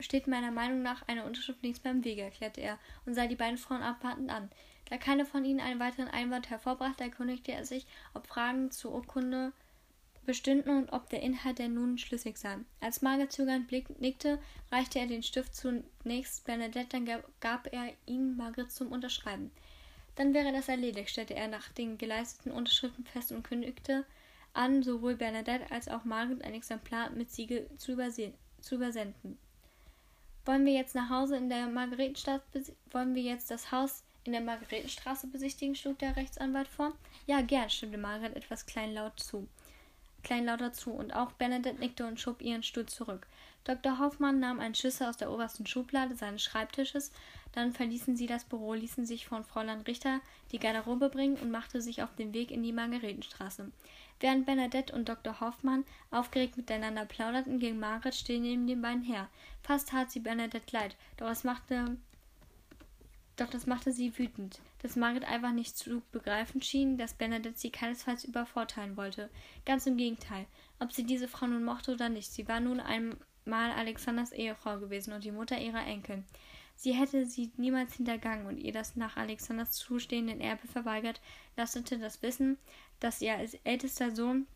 steht meiner Meinung nach eine Unterschrift links beim Wege, erklärte er und sah die beiden Frauen abwartend an. Da keine von ihnen einen weiteren Einwand hervorbrachte, erkundigte er sich, ob Fragen zur Urkunde bestünden und ob der Inhalt der nun schlüssig sei. Als Margaret zögernd nickte, reichte er den Stift zunächst Bernadette, dann gab er ihn Margaret zum Unterschreiben. Dann wäre das erledigt, stellte er nach den geleisteten Unterschriften fest und kündigte an, sowohl Bernadette als auch Margaret ein Exemplar mit Siegel zu, zu übersenden. Wollen wir jetzt nach Hause in der Margaretenstraße wollen wir jetzt das Haus in der Margaretenstraße besichtigen, schlug der Rechtsanwalt vor. Ja, gern, stimmte Margaret etwas kleinlaut zu kleinlauter zu, und auch Bernadette nickte und schob ihren Stuhl zurück. Dr. Hoffmann nahm einen Schlüssel aus der obersten Schublade seines Schreibtisches, dann verließen sie das Büro, ließen sich von Fräulein Richter die Garderobe bringen und machte sich auf den Weg in die Margaretenstraße. Während Bernadette und Dr. Hoffmann aufgeregt miteinander plauderten, ging Margaret still neben den beiden her. Fast tat sie Bernadette leid, doch es machte doch das machte sie wütend, dass Margaret einfach nicht zu begreifen schien, dass Bernadette sie keinesfalls übervorteilen wollte. Ganz im Gegenteil. Ob sie diese Frau nun mochte oder nicht, sie war nun einmal Alexanders Ehefrau gewesen und die Mutter ihrer Enkel. Sie hätte sie niemals hintergangen und ihr das nach Alexanders zustehenden Erbe verweigert, lastete das Wissen, dass ihr als ältester Sohn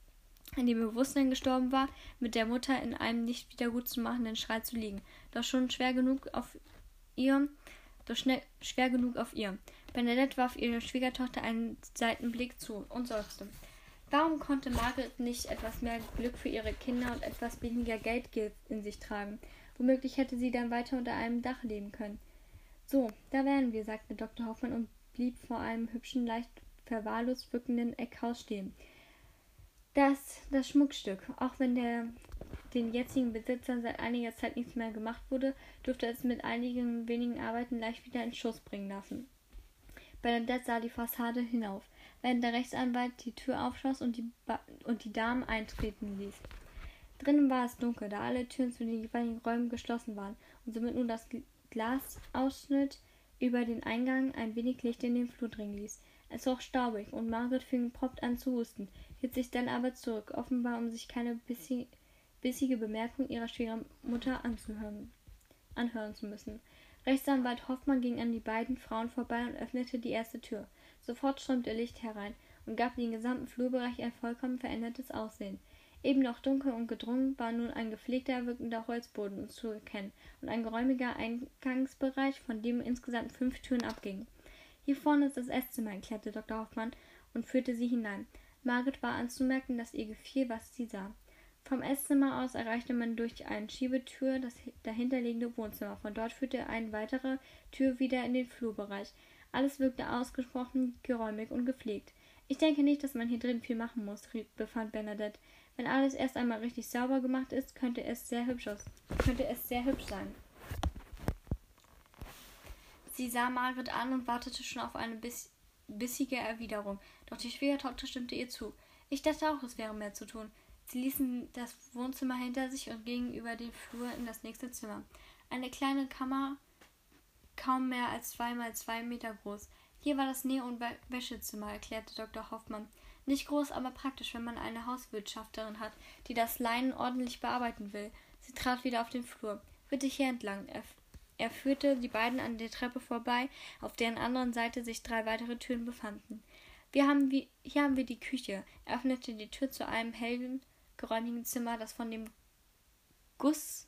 in dem Bewusstsein gestorben war, mit der Mutter in einem nicht wiedergutzumachenden Schrei zu liegen. Doch schon schwer genug auf ihr doch schnell, schwer genug auf ihr. Bernadette warf ihrer Schwiegertochter einen Seitenblick zu und seufzte. Warum konnte Margaret nicht etwas mehr Glück für ihre Kinder und etwas weniger Geld in sich tragen? Womöglich hätte sie dann weiter unter einem Dach leben können. So, da wären wir, sagte Dr. Hoffmann und blieb vor einem hübschen, leicht verwahrlost wirkenden Eckhaus stehen. Das, das Schmuckstück, auch wenn der den jetzigen Besitzern seit einiger Zeit nichts mehr gemacht wurde, durfte es mit einigen wenigen Arbeiten leicht wieder in Schuss bringen lassen. Bernadette sah die Fassade hinauf, während der Rechtsanwalt die Tür aufschloss und die, ba und die Damen eintreten ließ. Drinnen war es dunkel, da alle Türen zu den jeweiligen Räumen geschlossen waren und somit nur das Glasausschnitt über den Eingang ein wenig Licht in den Flur dringen ließ. Es roch staubig und Margaret fing prompt an zu husten, hielt sich dann aber zurück, offenbar um sich keine bissige Bemerkung ihrer Schwiegermutter anzuhören, anhören zu müssen. Rechtsanwalt Hoffmann ging an die beiden Frauen vorbei und öffnete die erste Tür. Sofort strömte Licht herein und gab dem gesamten Flurbereich ein vollkommen verändertes Aussehen. Eben noch dunkel und gedrungen war nun ein gepflegter, wirkender Holzboden zu erkennen und ein geräumiger Eingangsbereich, von dem insgesamt fünf Türen abgingen. Hier vorne ist das Esszimmer, erklärte Dr. Hoffmann und führte sie hinein. Margaret war anzumerken, dass ihr gefiel, was sie sah. Vom Esszimmer aus erreichte man durch eine Schiebetür das dahinterliegende Wohnzimmer. Von dort führte eine weitere Tür wieder in den Flurbereich. Alles wirkte ausgesprochen geräumig und gepflegt. Ich denke nicht, dass man hier drin viel machen muss, befand Bernadette. Wenn alles erst einmal richtig sauber gemacht ist, könnte es sehr hübsch aus, könnte es sehr hübsch sein. Sie sah Margaret an und wartete schon auf eine biss bissige Erwiderung. Doch die Schwiegertochter stimmte ihr zu. Ich dachte auch, es wäre mehr zu tun. Sie ließen das Wohnzimmer hinter sich und gingen über den Flur in das nächste Zimmer. Eine kleine Kammer, kaum mehr als zwei mal zwei Meter groß. Hier war das Näh- und Wäschezimmer, erklärte Dr. Hoffmann. Nicht groß, aber praktisch, wenn man eine Hauswirtschafterin hat, die das Leinen ordentlich bearbeiten will. Sie trat wieder auf den Flur. Bitte hier entlang. Er, er führte die beiden an der Treppe vorbei, auf deren anderen Seite sich drei weitere Türen befanden. Wir haben wie, hier haben wir die Küche. Er öffnete die Tür zu einem hellen, geräumigen Zimmer, das von dem Guss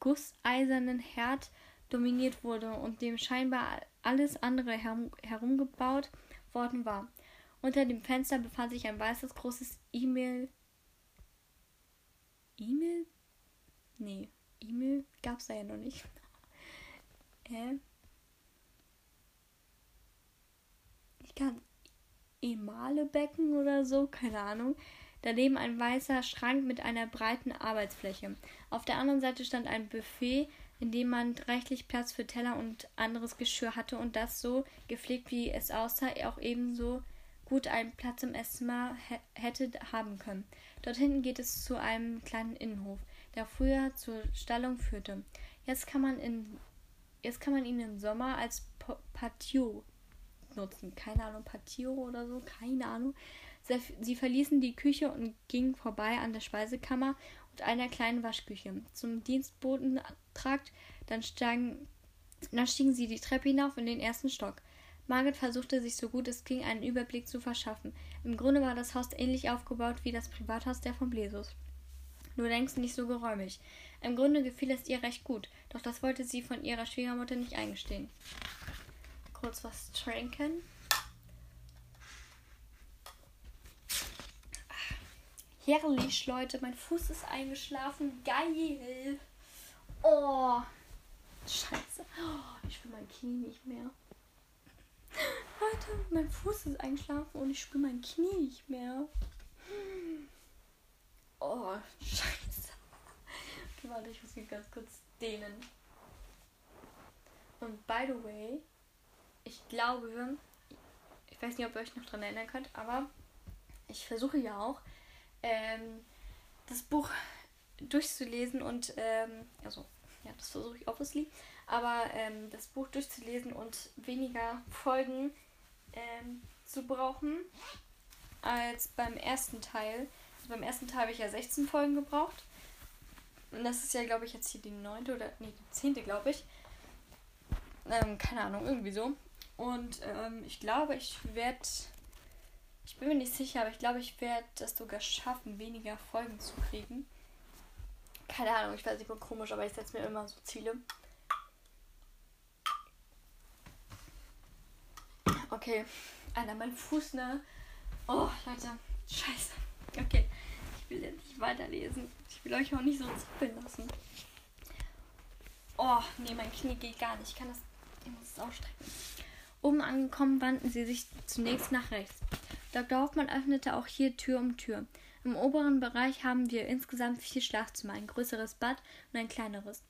gusseisernen Herd dominiert wurde und dem scheinbar alles andere herum, herumgebaut worden war. Unter dem Fenster befand sich ein weißes großes E-Mail. E-Mail? Nee, E-Mail gab's da ja noch nicht. Hä? Ich kann Emalebecken oder so, keine Ahnung. Daneben ein weißer Schrank mit einer breiten Arbeitsfläche. Auf der anderen Seite stand ein Buffet in dem man reichlich Platz für Teller und anderes Geschirr hatte und das so gepflegt, wie es aussah, auch ebenso gut einen Platz im Esszimmer hätte haben können. Dort hinten geht es zu einem kleinen Innenhof, der früher zur Stallung führte. Jetzt kann man, in, jetzt kann man ihn im Sommer als Patio nutzen. Keine Ahnung, Patio oder so, keine Ahnung. Sie verließen die Küche und gingen vorbei an der Speisekammer und einer kleinen Waschküche. Zum Dienstbotentrakt, dann, dann stiegen sie die Treppe hinauf in den ersten Stock. Margaret versuchte sich so gut es ging einen Überblick zu verschaffen. Im Grunde war das Haus ähnlich aufgebaut wie das Privathaus der von Blesus. Nur längst nicht so geräumig. Im Grunde gefiel es ihr recht gut, doch das wollte sie von ihrer Schwiegermutter nicht eingestehen. Kurz was trinken. Herrlich, Leute. Mein Fuß ist eingeschlafen. Geil. Oh. Scheiße. Oh, ich spüre mein Knie nicht mehr. Leute, mein Fuß ist eingeschlafen und ich spüre mein Knie nicht mehr. Oh, scheiße. Okay, warte, ich muss mich ganz kurz dehnen. Und by the way, ich glaube, ich weiß nicht, ob ihr euch noch daran erinnern könnt, aber ich versuche ja auch, ähm, das Buch durchzulesen und, ähm, also, ja, das versuche ich obviously, aber ähm, das Buch durchzulesen und weniger Folgen ähm, zu brauchen als beim ersten Teil. Also beim ersten Teil habe ich ja 16 Folgen gebraucht. Und das ist ja, glaube ich, jetzt hier die neunte oder, nee, die zehnte, glaube ich. Ähm, keine Ahnung, irgendwie so. Und ähm, ich glaube, ich werde ich bin mir nicht sicher, aber ich glaube, ich werde das sogar schaffen, weniger Folgen zu kriegen. Keine Ahnung, ich weiß, ich bin komisch, aber ich setze mir immer so Ziele. Okay. Alter, mein Fuß, ne? Oh, Leute. Scheiße. Okay. Ich will jetzt nicht weiterlesen. Ich will euch auch nicht so zappeln lassen. Oh, nee, mein Knie geht gar nicht. Ich kann das. Ich muss es ausstrecken. Oben angekommen wandten sie sich zunächst nach rechts. Dr. Hoffmann öffnete auch hier Tür um Tür. Im oberen Bereich haben wir insgesamt vier Schlafzimmer, ein größeres Bad und ein kleineres.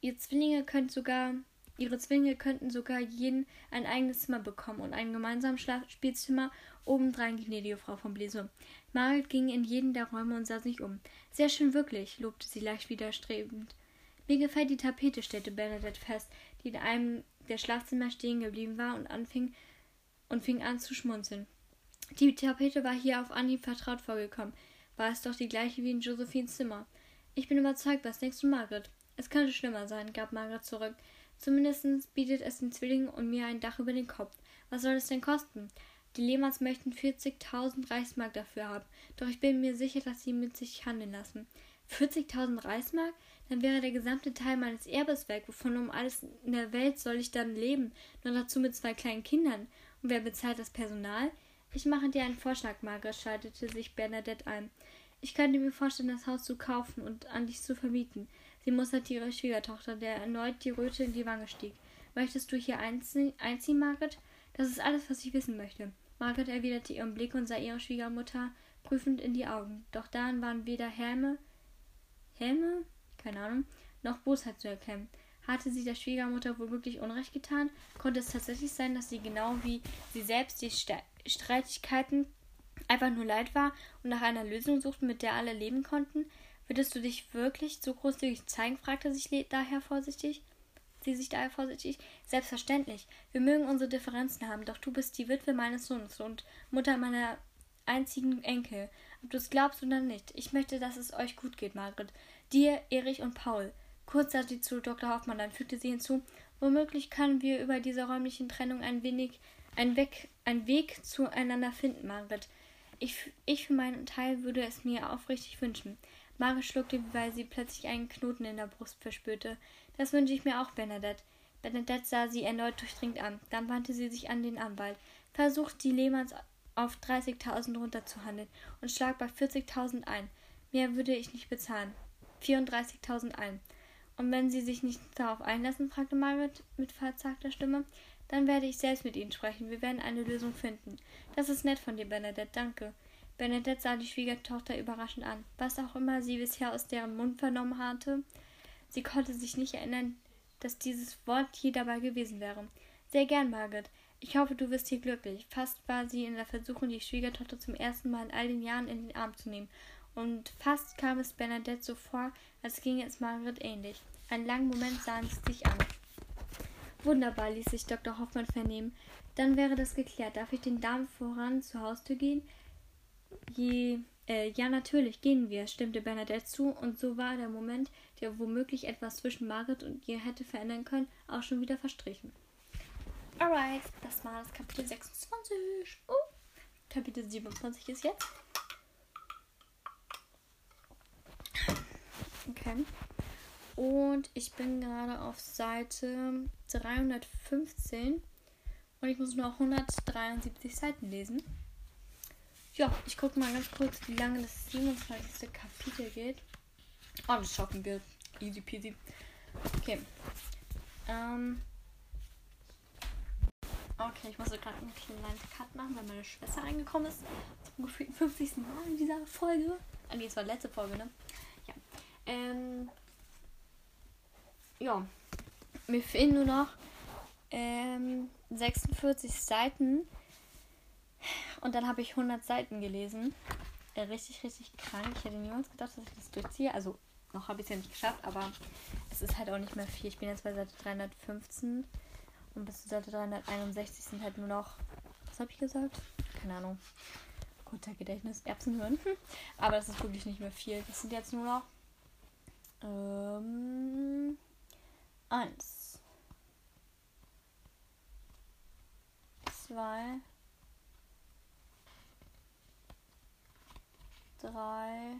Ihr Zwillinge könnt sogar, ihre Zwillinge könnten sogar jeden ein eigenes Zimmer bekommen und ein gemeinsames Spielzimmer obendrein, gnädige Frau von Bleso. Margaret ging in jeden der Räume und sah sich um. Sehr schön wirklich, lobte sie leicht widerstrebend. Mir gefällt die Tapete, stellte Bernadette fest, die in einem der Schlafzimmer stehen geblieben war und anfing und fing an zu schmunzeln. Die Tapete war hier auf Anhieb vertraut vorgekommen. War es doch die gleiche wie in Josephines Zimmer. Ich bin überzeugt, was denkst du, Margaret? Es könnte schlimmer sein, gab Margaret zurück. Zumindest bietet es den Zwillingen und mir ein Dach über den Kopf. Was soll es denn kosten? Die Lehmanns möchten 40.000 Reichsmark dafür haben, doch ich bin mir sicher, dass sie mit sich handeln lassen. 40.000 Reichsmark? Dann wäre der gesamte Teil meines Erbes weg. Wovon um alles in der Welt soll ich dann leben? Nur dazu mit zwei kleinen Kindern. Und wer bezahlt das Personal? Ich mache dir einen Vorschlag, Margaret, schaltete sich Bernadette ein. Ich könnte mir vorstellen, das Haus zu kaufen und an dich zu vermieten. Sie musterte ihre Schwiegertochter, der erneut die Röte in die Wange stieg. Möchtest du hier einzie einziehen, Margaret? Das ist alles, was ich wissen möchte. Margaret erwiderte ihren Blick und sah ihre Schwiegermutter prüfend in die Augen. Doch daran waren weder Helme, Helme, keine Ahnung, noch Bosheit zu erkennen. Hatte sie der Schwiegermutter womöglich Unrecht getan? Konnte es tatsächlich sein, dass sie genau wie sie selbst die Streitigkeiten einfach nur leid war und nach einer Lösung suchten, mit der alle leben konnten? Würdest du dich wirklich so großzügig zeigen? fragte sich daher vorsichtig. Sie sich daher vorsichtig. Selbstverständlich. Wir mögen unsere Differenzen haben, doch du bist die Witwe meines Sohnes und Mutter meiner einzigen Enkel. Ob du es glaubst oder nicht. Ich möchte, dass es euch gut geht, Margaret. Dir, Erich und Paul. Kurz sah sie zu Dr. Hoffmann, dann fügte sie hinzu, womöglich können wir über diese räumlichen Trennung ein wenig ein Weg, ein Weg zueinander finden, Margaret. Ich, ich für meinen Teil würde es mir aufrichtig wünschen. Margaret schluckte, weil sie plötzlich einen Knoten in der Brust verspürte. Das wünsche ich mir auch, Bernadette. Bernadette sah sie erneut durchdringend an. Dann wandte sie sich an den Anwalt. Versucht, die Lehmanns auf 30.000 runterzuhandeln und schlag bei 40.000 ein. Mehr würde ich nicht bezahlen. 34.000 ein. Und wenn Sie sich nicht darauf einlassen, fragte Margaret mit verzagter Stimme, dann werde ich selbst mit Ihnen sprechen. Wir werden eine Lösung finden. Das ist nett von dir, Bernadette. Danke. Bernadette sah die Schwiegertochter überraschend an. Was auch immer sie bisher aus deren Mund vernommen hatte, sie konnte sich nicht erinnern, dass dieses Wort je dabei gewesen wäre. Sehr gern, Margaret. Ich hoffe, du wirst hier glücklich. Fast war sie in der Versuchung, die Schwiegertochter zum ersten Mal in all den Jahren in den Arm zu nehmen. Und fast kam es Bernadette so vor, als ginge es Margaret ähnlich. Einen langen Moment sahen sie sich an. Wunderbar, ließ sich Dr. Hoffmann vernehmen. Dann wäre das geklärt. Darf ich den Damen voran zur Haustür gehen? Je, äh, ja, natürlich, gehen wir, stimmte Bernadette zu, und so war der Moment, der womöglich etwas zwischen Margaret und ihr hätte verändern können, auch schon wieder verstrichen. Alright, das war das Kapitel 26. Oh, Kapitel 27 ist jetzt. Okay. Und ich bin gerade auf Seite 315 und ich muss nur 173 Seiten lesen. Ja, ich gucke mal ganz kurz, wie lange das 27. Kapitel geht. Oh, das schaffen wir. Easy peasy. Okay. Ähm. Okay, ich muss gerade einen kleinen Cut machen, weil meine Schwester reingekommen ist. Zum gefühlten 50. Mal in dieser Folge. Ah, nee, es war letzte Folge, ne? Ähm. Ja. Mir fehlen nur noch ähm, 46 Seiten. Und dann habe ich 100 Seiten gelesen. Äh, richtig, richtig krank. Ich hätte niemals gedacht, dass ich das durchziehe. Also, noch habe ich es ja nicht geschafft, aber es ist halt auch nicht mehr viel. Ich bin jetzt bei Seite 315 und bis zu Seite 361 sind halt nur noch. Was habe ich gesagt? Keine Ahnung. Guter Gedächtnis, Erbsenhirn. aber das ist wirklich nicht mehr viel. Das sind jetzt nur noch. Ähm, eins. Zwei. drei,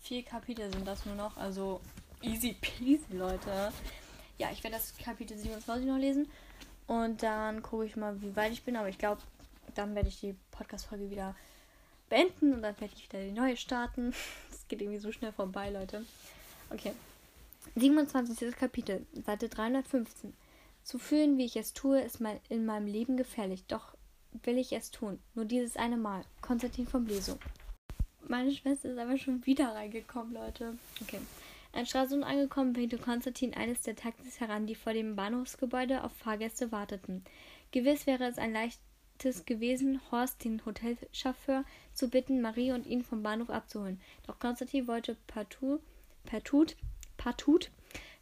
vier Kapitel sind das nur noch. Also easy peasy, Leute. Ja, ich werde das Kapitel 27 noch lesen. Und dann gucke ich mal, wie weit ich bin. Aber ich glaube, dann werde ich die Podcast-Folge wieder beenden. Und dann werde ich wieder die neue starten. Das geht irgendwie so schnell vorbei, Leute. Okay. 27. Kapitel, Seite 315. Zu fühlen, wie ich es tue, ist in meinem Leben gefährlich, doch will ich es tun. Nur dieses eine Mal. Konstantin von Bleso. Meine Schwester ist aber schon wieder reingekommen, Leute. Okay. An Stralsund angekommen, winkte Konstantin eines der Taxis heran, die vor dem Bahnhofsgebäude auf Fahrgäste warteten. Gewiss wäre es ein leichtes gewesen, Horst, den Hotelchauffeur, zu bitten, Marie und ihn vom Bahnhof abzuholen. Doch Konstantin wollte partout, partout, partout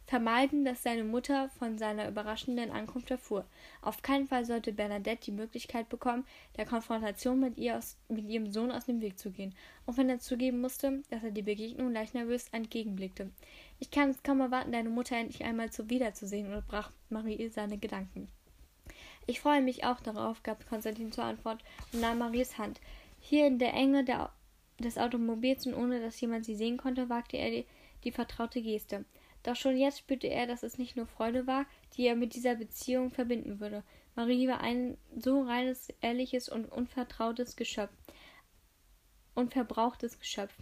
vermeiden, dass seine Mutter von seiner überraschenden Ankunft erfuhr. Auf keinen Fall sollte Bernadette die Möglichkeit bekommen, der Konfrontation mit, ihr aus, mit ihrem Sohn aus dem Weg zu gehen, auch wenn er zugeben musste, dass er die Begegnung leicht nervös entgegenblickte. Ich kann es kaum erwarten, deine Mutter endlich einmal so wiederzusehen, unterbrach Marie seine Gedanken. Ich freue mich auch darauf, gab Konstantin zur Antwort und nahm Maries Hand. Hier in der Enge der, des Automobils und ohne dass jemand sie sehen konnte, wagte er die, die vertraute Geste. Doch schon jetzt spürte er, dass es nicht nur Freude war, die er mit dieser Beziehung verbinden würde. Marie war ein so reines, ehrliches und unvertrautes Geschöpf. Unverbrauchtes Geschöpf.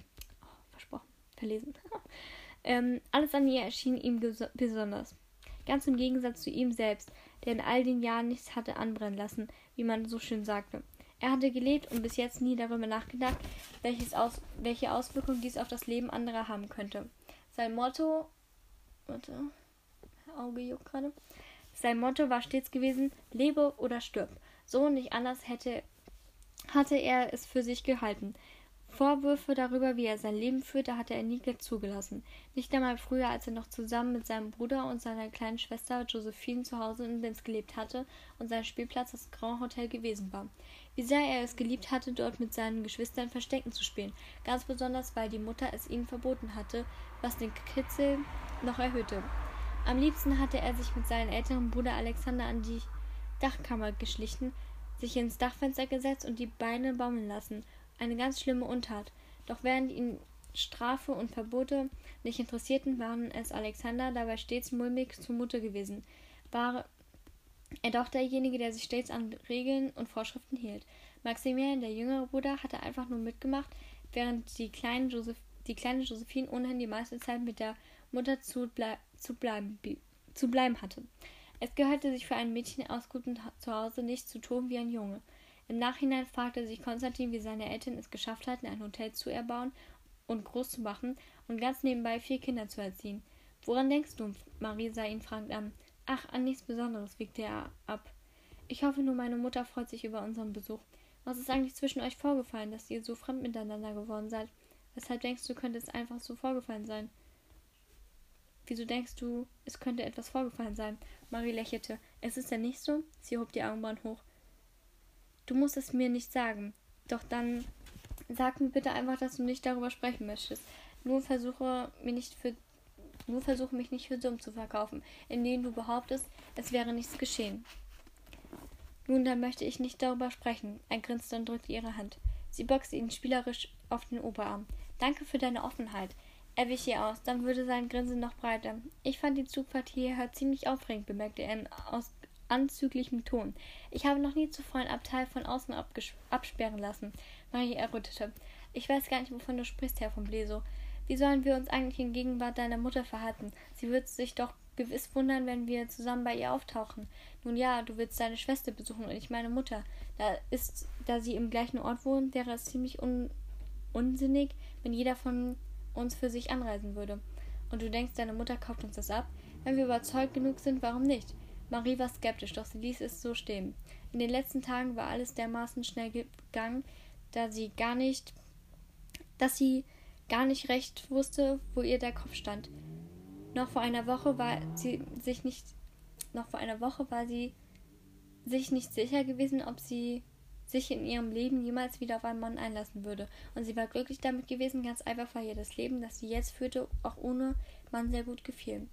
Oh, versprochen. Verlesen. ähm, alles an ihr erschien ihm besonders. Ganz im Gegensatz zu ihm selbst, der in all den Jahren nichts hatte anbrennen lassen, wie man so schön sagte. Er hatte gelebt und bis jetzt nie darüber nachgedacht, Aus welche Auswirkungen dies auf das Leben anderer haben könnte. Sein Motto Warte. Auge juckt gerade. Sein Motto war stets gewesen: Lebe oder stirb. So und nicht anders hätte, hatte er es für sich gehalten. Vorwürfe darüber, wie er sein Leben führte, hatte er nie zugelassen. Nicht einmal früher, als er noch zusammen mit seinem Bruder und seiner kleinen Schwester Josephine zu Hause in Linz gelebt hatte und sein Spielplatz das Grand Hotel gewesen war. Wie sehr er es geliebt hatte, dort mit seinen Geschwistern Verstecken zu spielen, ganz besonders, weil die Mutter es ihnen verboten hatte, was den Kitzel noch erhöhte. Am liebsten hatte er sich mit seinem älteren Bruder Alexander an die Dachkammer geschlichen, sich ins Dachfenster gesetzt und die Beine baumeln lassen. Eine ganz schlimme Untat. Doch während ihn Strafe und Verbote nicht interessierten, waren es Alexander dabei stets mulmig zumute gewesen. War er doch derjenige, der sich stets an Regeln und Vorschriften hielt. Maximilian, der jüngere Bruder, hatte einfach nur mitgemacht, während die, kleinen Joseph, die kleine Josephine ohnehin die meiste Zeit mit der Mutter zu, blei zu, bleiben, zu bleiben hatte. Es gehörte sich für ein Mädchen aus gutem Zuhause nicht zu tun wie ein Junge. Im Nachhinein fragte sich Konstantin, wie seine Eltern es geschafft hatten, ein Hotel zu erbauen und groß zu machen und ganz nebenbei vier Kinder zu erziehen. Woran denkst du? Marie sah ihn fragend an. Ach, an nichts Besonderes, wiegte er ab. Ich hoffe nur, meine Mutter freut sich über unseren Besuch. Was ist eigentlich zwischen euch vorgefallen, dass ihr so fremd miteinander geworden seid? Weshalb denkst du, könnte es einfach so vorgefallen sein? Wieso denkst du, es könnte etwas vorgefallen sein? Marie lächelte. Es ist ja nicht so? Sie hob die Augenbrauen hoch. Du musst es mir nicht sagen. Doch dann sag mir bitte einfach, dass du nicht darüber sprechen möchtest. Nur versuche mir nicht für nur versuche mich nicht für dumm zu verkaufen, indem du behauptest, es wäre nichts geschehen. Nun, dann möchte ich nicht darüber sprechen. Er grinste und drückte ihre Hand. Sie boxte ihn spielerisch auf den Oberarm. Danke für deine Offenheit. Er wich ihr aus, dann wurde sein Grinsen noch breiter. Ich fand die Zugfahrt hierher ziemlich aufregend, bemerkte er aus anzüglichem Ton. Ich habe noch nie zuvor ein Abteil von außen absperren lassen. Marie errötete. Ich weiß gar nicht, wovon du sprichst, Herr von Bleso. Wie sollen wir uns eigentlich in Gegenwart deiner Mutter verhalten? Sie wird sich doch gewiss wundern, wenn wir zusammen bei ihr auftauchen. Nun ja, du willst deine Schwester besuchen und ich meine Mutter. Da ist, da sie im gleichen Ort wohnen, wäre es ziemlich un unsinnig, wenn jeder von uns für sich anreisen würde. Und du denkst, deine Mutter kauft uns das ab? Wenn wir überzeugt genug sind, warum nicht? Marie war skeptisch, doch sie ließ es so stehen. In den letzten Tagen war alles dermaßen schnell gegangen, da sie gar nicht, dass sie gar nicht recht wusste, wo ihr der Kopf stand. Noch vor einer Woche war sie sich nicht, noch vor einer Woche war sie sich nicht sicher gewesen, ob sie sich in ihrem Leben jemals wieder auf einen Mann einlassen würde. Und sie war glücklich damit gewesen, ganz einfach, weil ihr das Leben, das sie jetzt führte, auch ohne Mann sehr gut gefiel.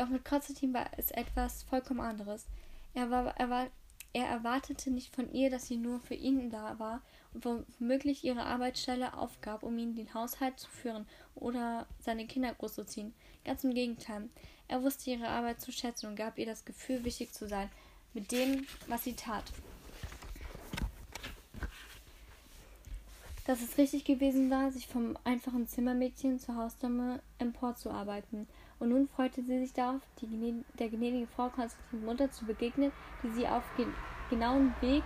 Doch mit Konstantin war es etwas vollkommen anderes. Er, war, er, war, er erwartete nicht von ihr, dass sie nur für ihn da war und womöglich ihre Arbeitsstelle aufgab, um ihn den Haushalt zu führen oder seine Kinder großzuziehen. Ganz im Gegenteil. Er wusste ihre Arbeit zu schätzen und gab ihr das Gefühl, wichtig zu sein mit dem, was sie tat. dass es richtig gewesen war, sich vom einfachen Zimmermädchen zur Hausdame emporzuarbeiten. Und nun freute sie sich darauf, die, der gnädigen Frau Konstantin Mutter zu begegnen, die sie auf gen genauen Weg,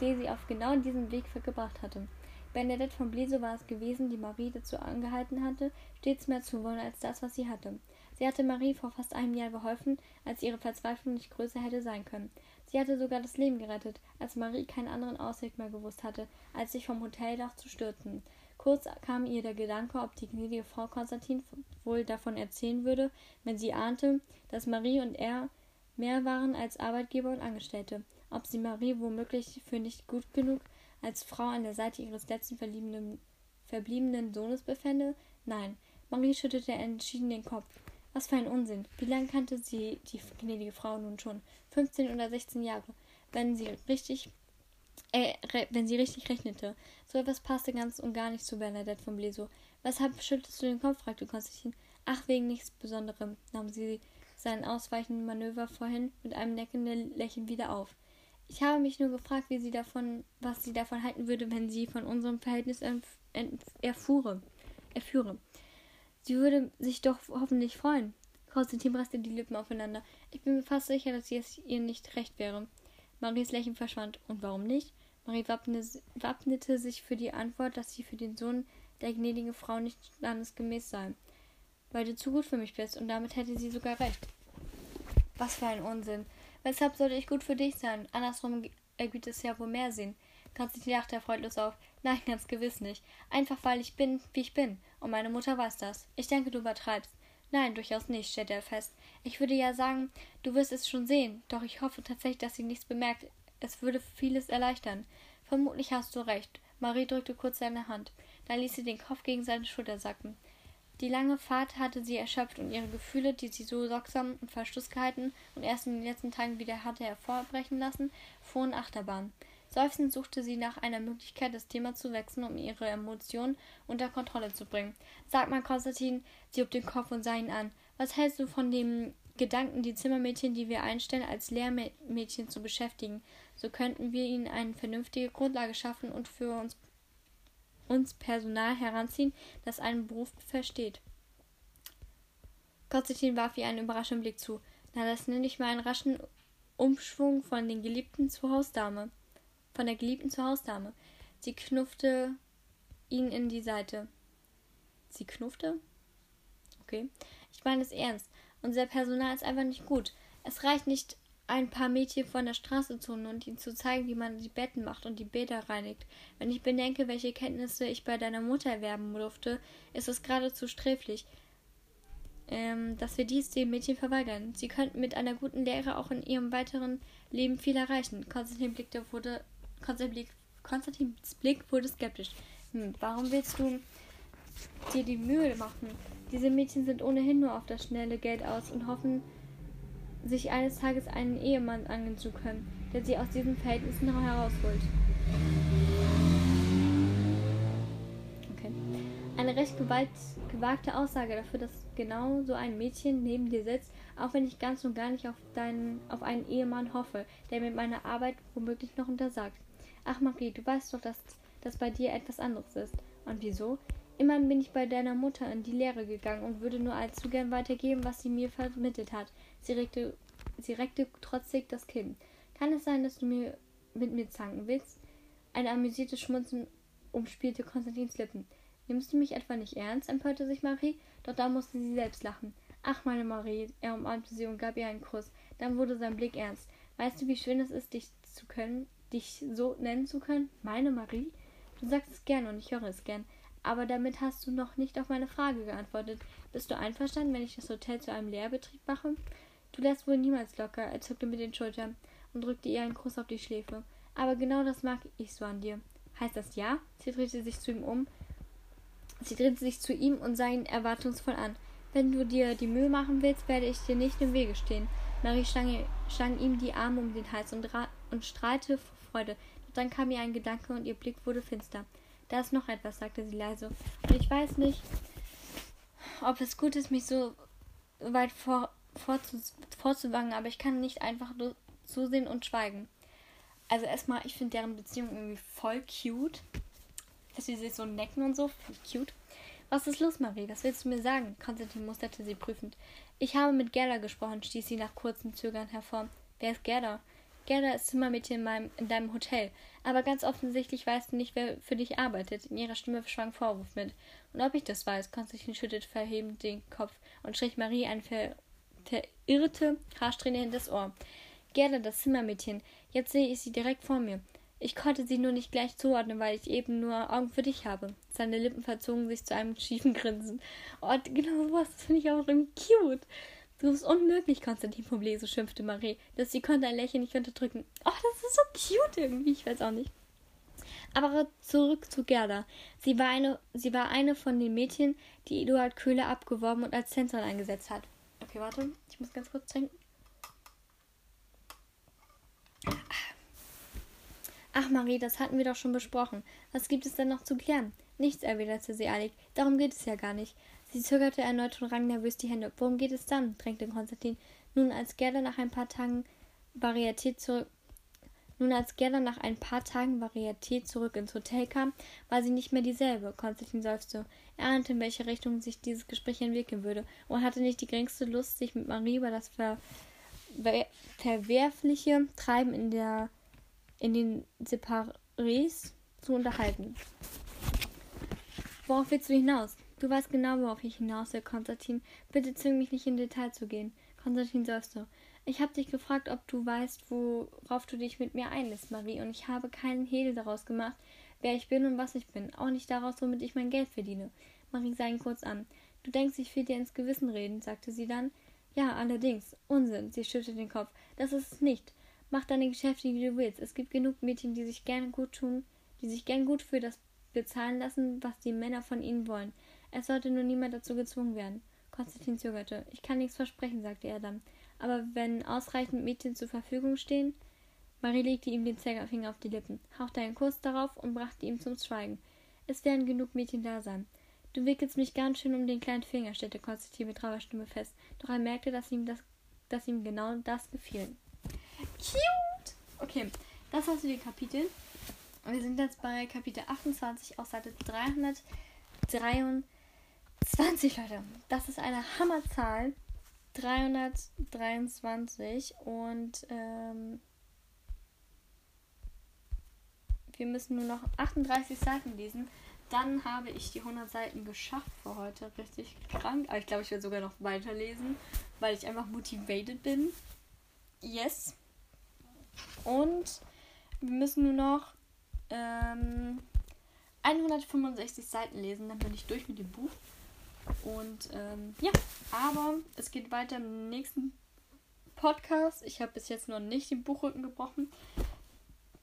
die sie auf genau diesen Weg gebracht hatte. Bernadette von Bleso war es gewesen, die Marie dazu angehalten hatte, stets mehr zu wollen als das, was sie hatte. Sie hatte Marie vor fast einem Jahr geholfen, als ihre Verzweiflung nicht größer hätte sein können. Sie hatte sogar das Leben gerettet, als Marie keinen anderen Ausweg mehr gewusst hatte, als sich vom Hoteldach zu stürzen. Kurz kam ihr der Gedanke, ob die gnädige Frau Konstantin wohl davon erzählen würde, wenn sie ahnte, dass Marie und er mehr waren als Arbeitgeber und Angestellte, ob sie Marie womöglich für nicht gut genug als Frau an der Seite ihres letzten verbliebenen Sohnes befände? Nein, Marie schüttelte entschieden den Kopf. Was für ein Unsinn. Wie lange kannte sie die gnädige Frau nun schon? 15 oder 16 Jahre. Wenn sie richtig äh, wenn sie richtig rechnete. So etwas passte ganz und gar nicht zu Bernadette von Bleso. Weshalb schüttelst du den Kopf? fragte Konstantin. Ach, wegen nichts Besonderem, nahm sie sein ausweichenden Manöver vorhin mit einem neckenden Lächeln wieder auf. Ich habe mich nur gefragt, wie sie davon, was sie davon halten würde, wenn sie von unserem Verhältnis erfuhre. erführe. Sie würde sich doch hoffentlich freuen. Konstantin presste die Lippen aufeinander. Ich bin mir fast sicher, dass es ihr nicht recht wäre. Maries Lächeln verschwand. Und warum nicht? Marie wappnete sich für die Antwort, dass sie für den Sohn der gnädigen Frau nicht landesgemäß sei. Weil du zu gut für mich bist, und damit hätte sie sogar recht. Was für ein Unsinn. Weshalb sollte ich gut für dich sein? Andersrum ergibt es ja wohl mehr Sinn. Konstantin lachte freudlos auf. Nein, ganz gewiss nicht. Einfach weil ich bin, wie ich bin. Und meine Mutter weiß das. Ich denke, du übertreibst. Nein, durchaus nicht, stellte er fest. Ich würde ja sagen, du wirst es schon sehen, doch ich hoffe tatsächlich, dass sie nichts bemerkt. Es würde vieles erleichtern. Vermutlich hast du recht. Marie drückte kurz seine Hand. Dann ließ sie den Kopf gegen seine Schulter sacken. Die lange Fahrt hatte sie erschöpft und ihre Gefühle, die sie so sorgsam und Verschluss gehalten und erst in den letzten Tagen wieder hatte hervorbrechen lassen, fuhren Achterbahn. Seufzend suchte sie nach einer Möglichkeit, das Thema zu wechseln, um ihre Emotionen unter Kontrolle zu bringen. Sag mal, Konstantin, sie hob den Kopf und sah ihn an. Was hältst du von dem Gedanken, die Zimmermädchen, die wir einstellen, als Lehrmädchen zu beschäftigen? So könnten wir ihnen eine vernünftige Grundlage schaffen und für uns, uns Personal heranziehen, das einen Beruf versteht. Konstantin warf ihr einen überraschenden Blick zu. Na, das nenne ich mal einen raschen Umschwung von den Geliebten zur Hausdame von der geliebten Zuhausdame. Sie knuffte ihn in die Seite. Sie knuffte? Okay. Ich meine es ernst. Unser Personal ist einfach nicht gut. Es reicht nicht, ein paar Mädchen von der Straße zu holen und ihnen zu zeigen, wie man die Betten macht und die Bäder reinigt. Wenn ich bedenke, welche Kenntnisse ich bei deiner Mutter erwerben durfte, ist es geradezu sträflich, ähm, dass wir dies den Mädchen verweigern. Sie könnten mit einer guten Lehre auch in ihrem weiteren Leben viel erreichen. Konstantin blickte wurde, Konstantin, Konstantins Blick wurde skeptisch. Hm, warum willst du dir die Mühe machen? Diese Mädchen sind ohnehin nur auf das schnelle Geld aus und hoffen, sich eines Tages einen Ehemann angehen zu können, der sie aus diesen Verhältnissen herausholt. Okay. Eine recht gewagte Aussage dafür, dass genau so ein Mädchen neben dir sitzt, auch wenn ich ganz und gar nicht auf, deinen, auf einen Ehemann hoffe, der mir meine Arbeit womöglich noch untersagt. Ach Marie, du weißt doch, dass das bei dir etwas anderes ist. Und wieso? Immerhin bin ich bei deiner Mutter in die Lehre gegangen und würde nur allzu gern weitergeben, was sie mir vermittelt hat. Sie regte, sie reckte trotzig das Kinn. Kann es sein, dass du mir mit mir zanken willst? Ein amüsiertes Schmunzeln umspielte Konstantins Lippen. Nimmst du mich etwa nicht ernst? empörte sich Marie, doch da musste sie selbst lachen. Ach, meine Marie, er umarmte sie und gab ihr einen Kuss. Dann wurde sein Blick ernst. Weißt du, wie schön es ist, dich zu können, dich so nennen zu können? Meine Marie? Du sagst es gern und ich höre es gern. Aber damit hast du noch nicht auf meine Frage geantwortet. Bist du einverstanden, wenn ich das Hotel zu einem Lehrbetrieb mache? Du lässt wohl niemals locker. Er zuckte mit den Schultern und drückte ihr einen Kuss auf die Schläfe. Aber genau das mag ich so an dir. Heißt das ja? Sie drehte sich zu ihm um. Sie drehte sich zu ihm und sah ihn erwartungsvoll an. Wenn du dir die Mühe machen willst, werde ich dir nicht im Wege stehen. Marie schlang, ihm die Arme um den Hals und, und strahlte vor Freude. Doch dann kam ihr ein Gedanke und ihr Blick wurde finster. Da ist noch etwas, sagte sie leise. Und ich weiß nicht, ob es gut ist, mich so weit vor, vorzu, vorzuwagen, aber ich kann nicht einfach nur zusehen und schweigen. Also erstmal, ich finde deren Beziehung irgendwie voll cute. Dass sie sich so necken und so, cute. Was ist los, Marie? Was willst du mir sagen? Konstantin musterte sie prüfend. Ich habe mit Gerda gesprochen, stieß sie nach kurzem Zögern hervor. Wer ist Gerda? Gerda ist Zimmermädchen in, meinem, in deinem Hotel. Aber ganz offensichtlich weißt du nicht, wer für dich arbeitet. In ihrer Stimme schwang Vorwurf mit. Und ob ich das weiß, Konstantin schüttelte verhebend den Kopf und strich Marie eine ver verirrte Haarsträhne in das Ohr. Gerda, das Zimmermädchen. Jetzt sehe ich sie direkt vor mir. Ich konnte sie nur nicht gleich zuordnen, weil ich eben nur Augen für dich habe. Seine Lippen verzogen sich zu einem schiefen Grinsen. Oh, genau sowas, finde ich auch irgendwie cute. Du bist unmöglich, Konstantin Publier, schimpfte Marie, dass sie konnte ein Lächeln nicht unterdrücken. Oh, das ist so cute irgendwie, ich weiß auch nicht. Aber zurück zu Gerda. Sie war eine, sie war eine von den Mädchen, die Eduard Köhler abgeworben und als Tänzerin eingesetzt hat. Okay, warte, ich muss ganz kurz trinken. Ach, Marie, das hatten wir doch schon besprochen. Was gibt es denn noch zu klären? Nichts, erwiderte sie eilig. Darum geht es ja gar nicht. Sie zögerte erneut und rang nervös die Hände. Worum geht es dann? drängte Konstantin. Nun, als Gerda nach ein paar Tagen Varietät zurück. Nun, als Gerda nach ein paar Tagen Varietät zurück ins Hotel kam, war sie nicht mehr dieselbe. Konstantin seufzte. Er ahnte, in welche Richtung sich dieses Gespräch entwickeln würde und hatte nicht die geringste Lust, sich mit Marie über das ver verwerfliche Treiben in der in den Separés zu unterhalten. Worauf willst du hinaus? Du weißt genau, worauf ich hinaus will, Konstantin. Bitte zwing mich nicht in Detail zu gehen. Konstantin seufzte. Ich habe dich gefragt, ob du weißt, worauf du dich mit mir einlässt, Marie, und ich habe keinen Hehl daraus gemacht, wer ich bin und was ich bin. Auch nicht daraus, womit ich mein Geld verdiene. Marie sah ihn kurz an. Du denkst, ich will dir ins Gewissen reden, sagte sie dann. Ja, allerdings. Unsinn. Sie schüttelte den Kopf. Das ist es nicht. Mach deine Geschäfte, wie du willst. Es gibt genug Mädchen, die sich gerne gut tun, die sich gern gut für das bezahlen lassen, was die Männer von ihnen wollen. Es sollte nur niemand dazu gezwungen werden. Konstantin zögerte. Ich kann nichts versprechen, sagte er dann. Aber wenn ausreichend Mädchen zur Verfügung stehen. Marie legte ihm den Zeigefinger auf die Lippen, hauchte einen Kuss darauf und brachte ihn zum Schweigen. Es werden genug Mädchen da sein. Du wickelst mich ganz schön um den kleinen Finger, stellte Konstantin mit rauer Stimme fest, doch er merkte, dass ihm, das, dass ihm genau das gefiel. Cute! Okay, das war's für die Kapitel. Wir sind jetzt bei Kapitel 28 auf Seite 323. 20, Leute. Das ist eine Hammerzahl. 323 und ähm, wir müssen nur noch 38 Seiten lesen. Dann habe ich die 100 Seiten geschafft für heute. Richtig krank. Aber ich glaube, ich werde sogar noch weiterlesen, weil ich einfach motivated bin. Yes. Und wir müssen nur noch ähm, 165 Seiten lesen. Dann bin ich durch mit dem Buch. Und ähm, ja, aber es geht weiter im nächsten Podcast. Ich habe bis jetzt noch nicht den Buchrücken gebrochen.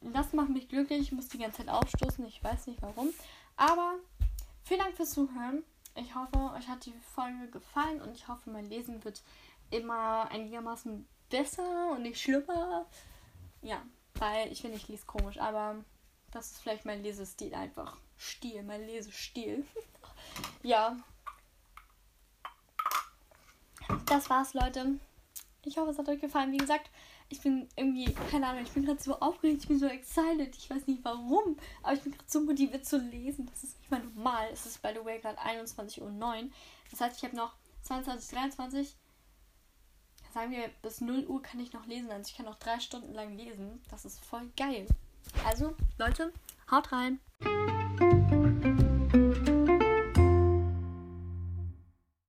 Das macht mich glücklich. Ich muss die ganze Zeit aufstoßen. Ich weiß nicht warum. Aber vielen Dank fürs Zuhören. Ich hoffe, euch hat die Folge gefallen und ich hoffe, mein Lesen wird immer einigermaßen besser und nicht schlimmer. Ja, weil ich finde, ich lese komisch, aber das ist vielleicht mein Lesestil einfach. Stil, mein Lesestil. ja. Das war's, Leute. Ich hoffe, es hat euch gefallen. Wie gesagt, ich bin irgendwie, keine Ahnung, ich bin gerade so aufgeregt, ich bin so excited. Ich weiß nicht warum, aber ich bin gerade so motiviert zu lesen. Das ist nicht mal normal. Es ist, by the way, gerade 21.09 Uhr. Das heißt, ich habe noch 22, 23. Sagen wir, bis 0 Uhr kann ich noch lesen. Also ich kann noch drei Stunden lang lesen. Das ist voll geil. Also, Leute, haut rein.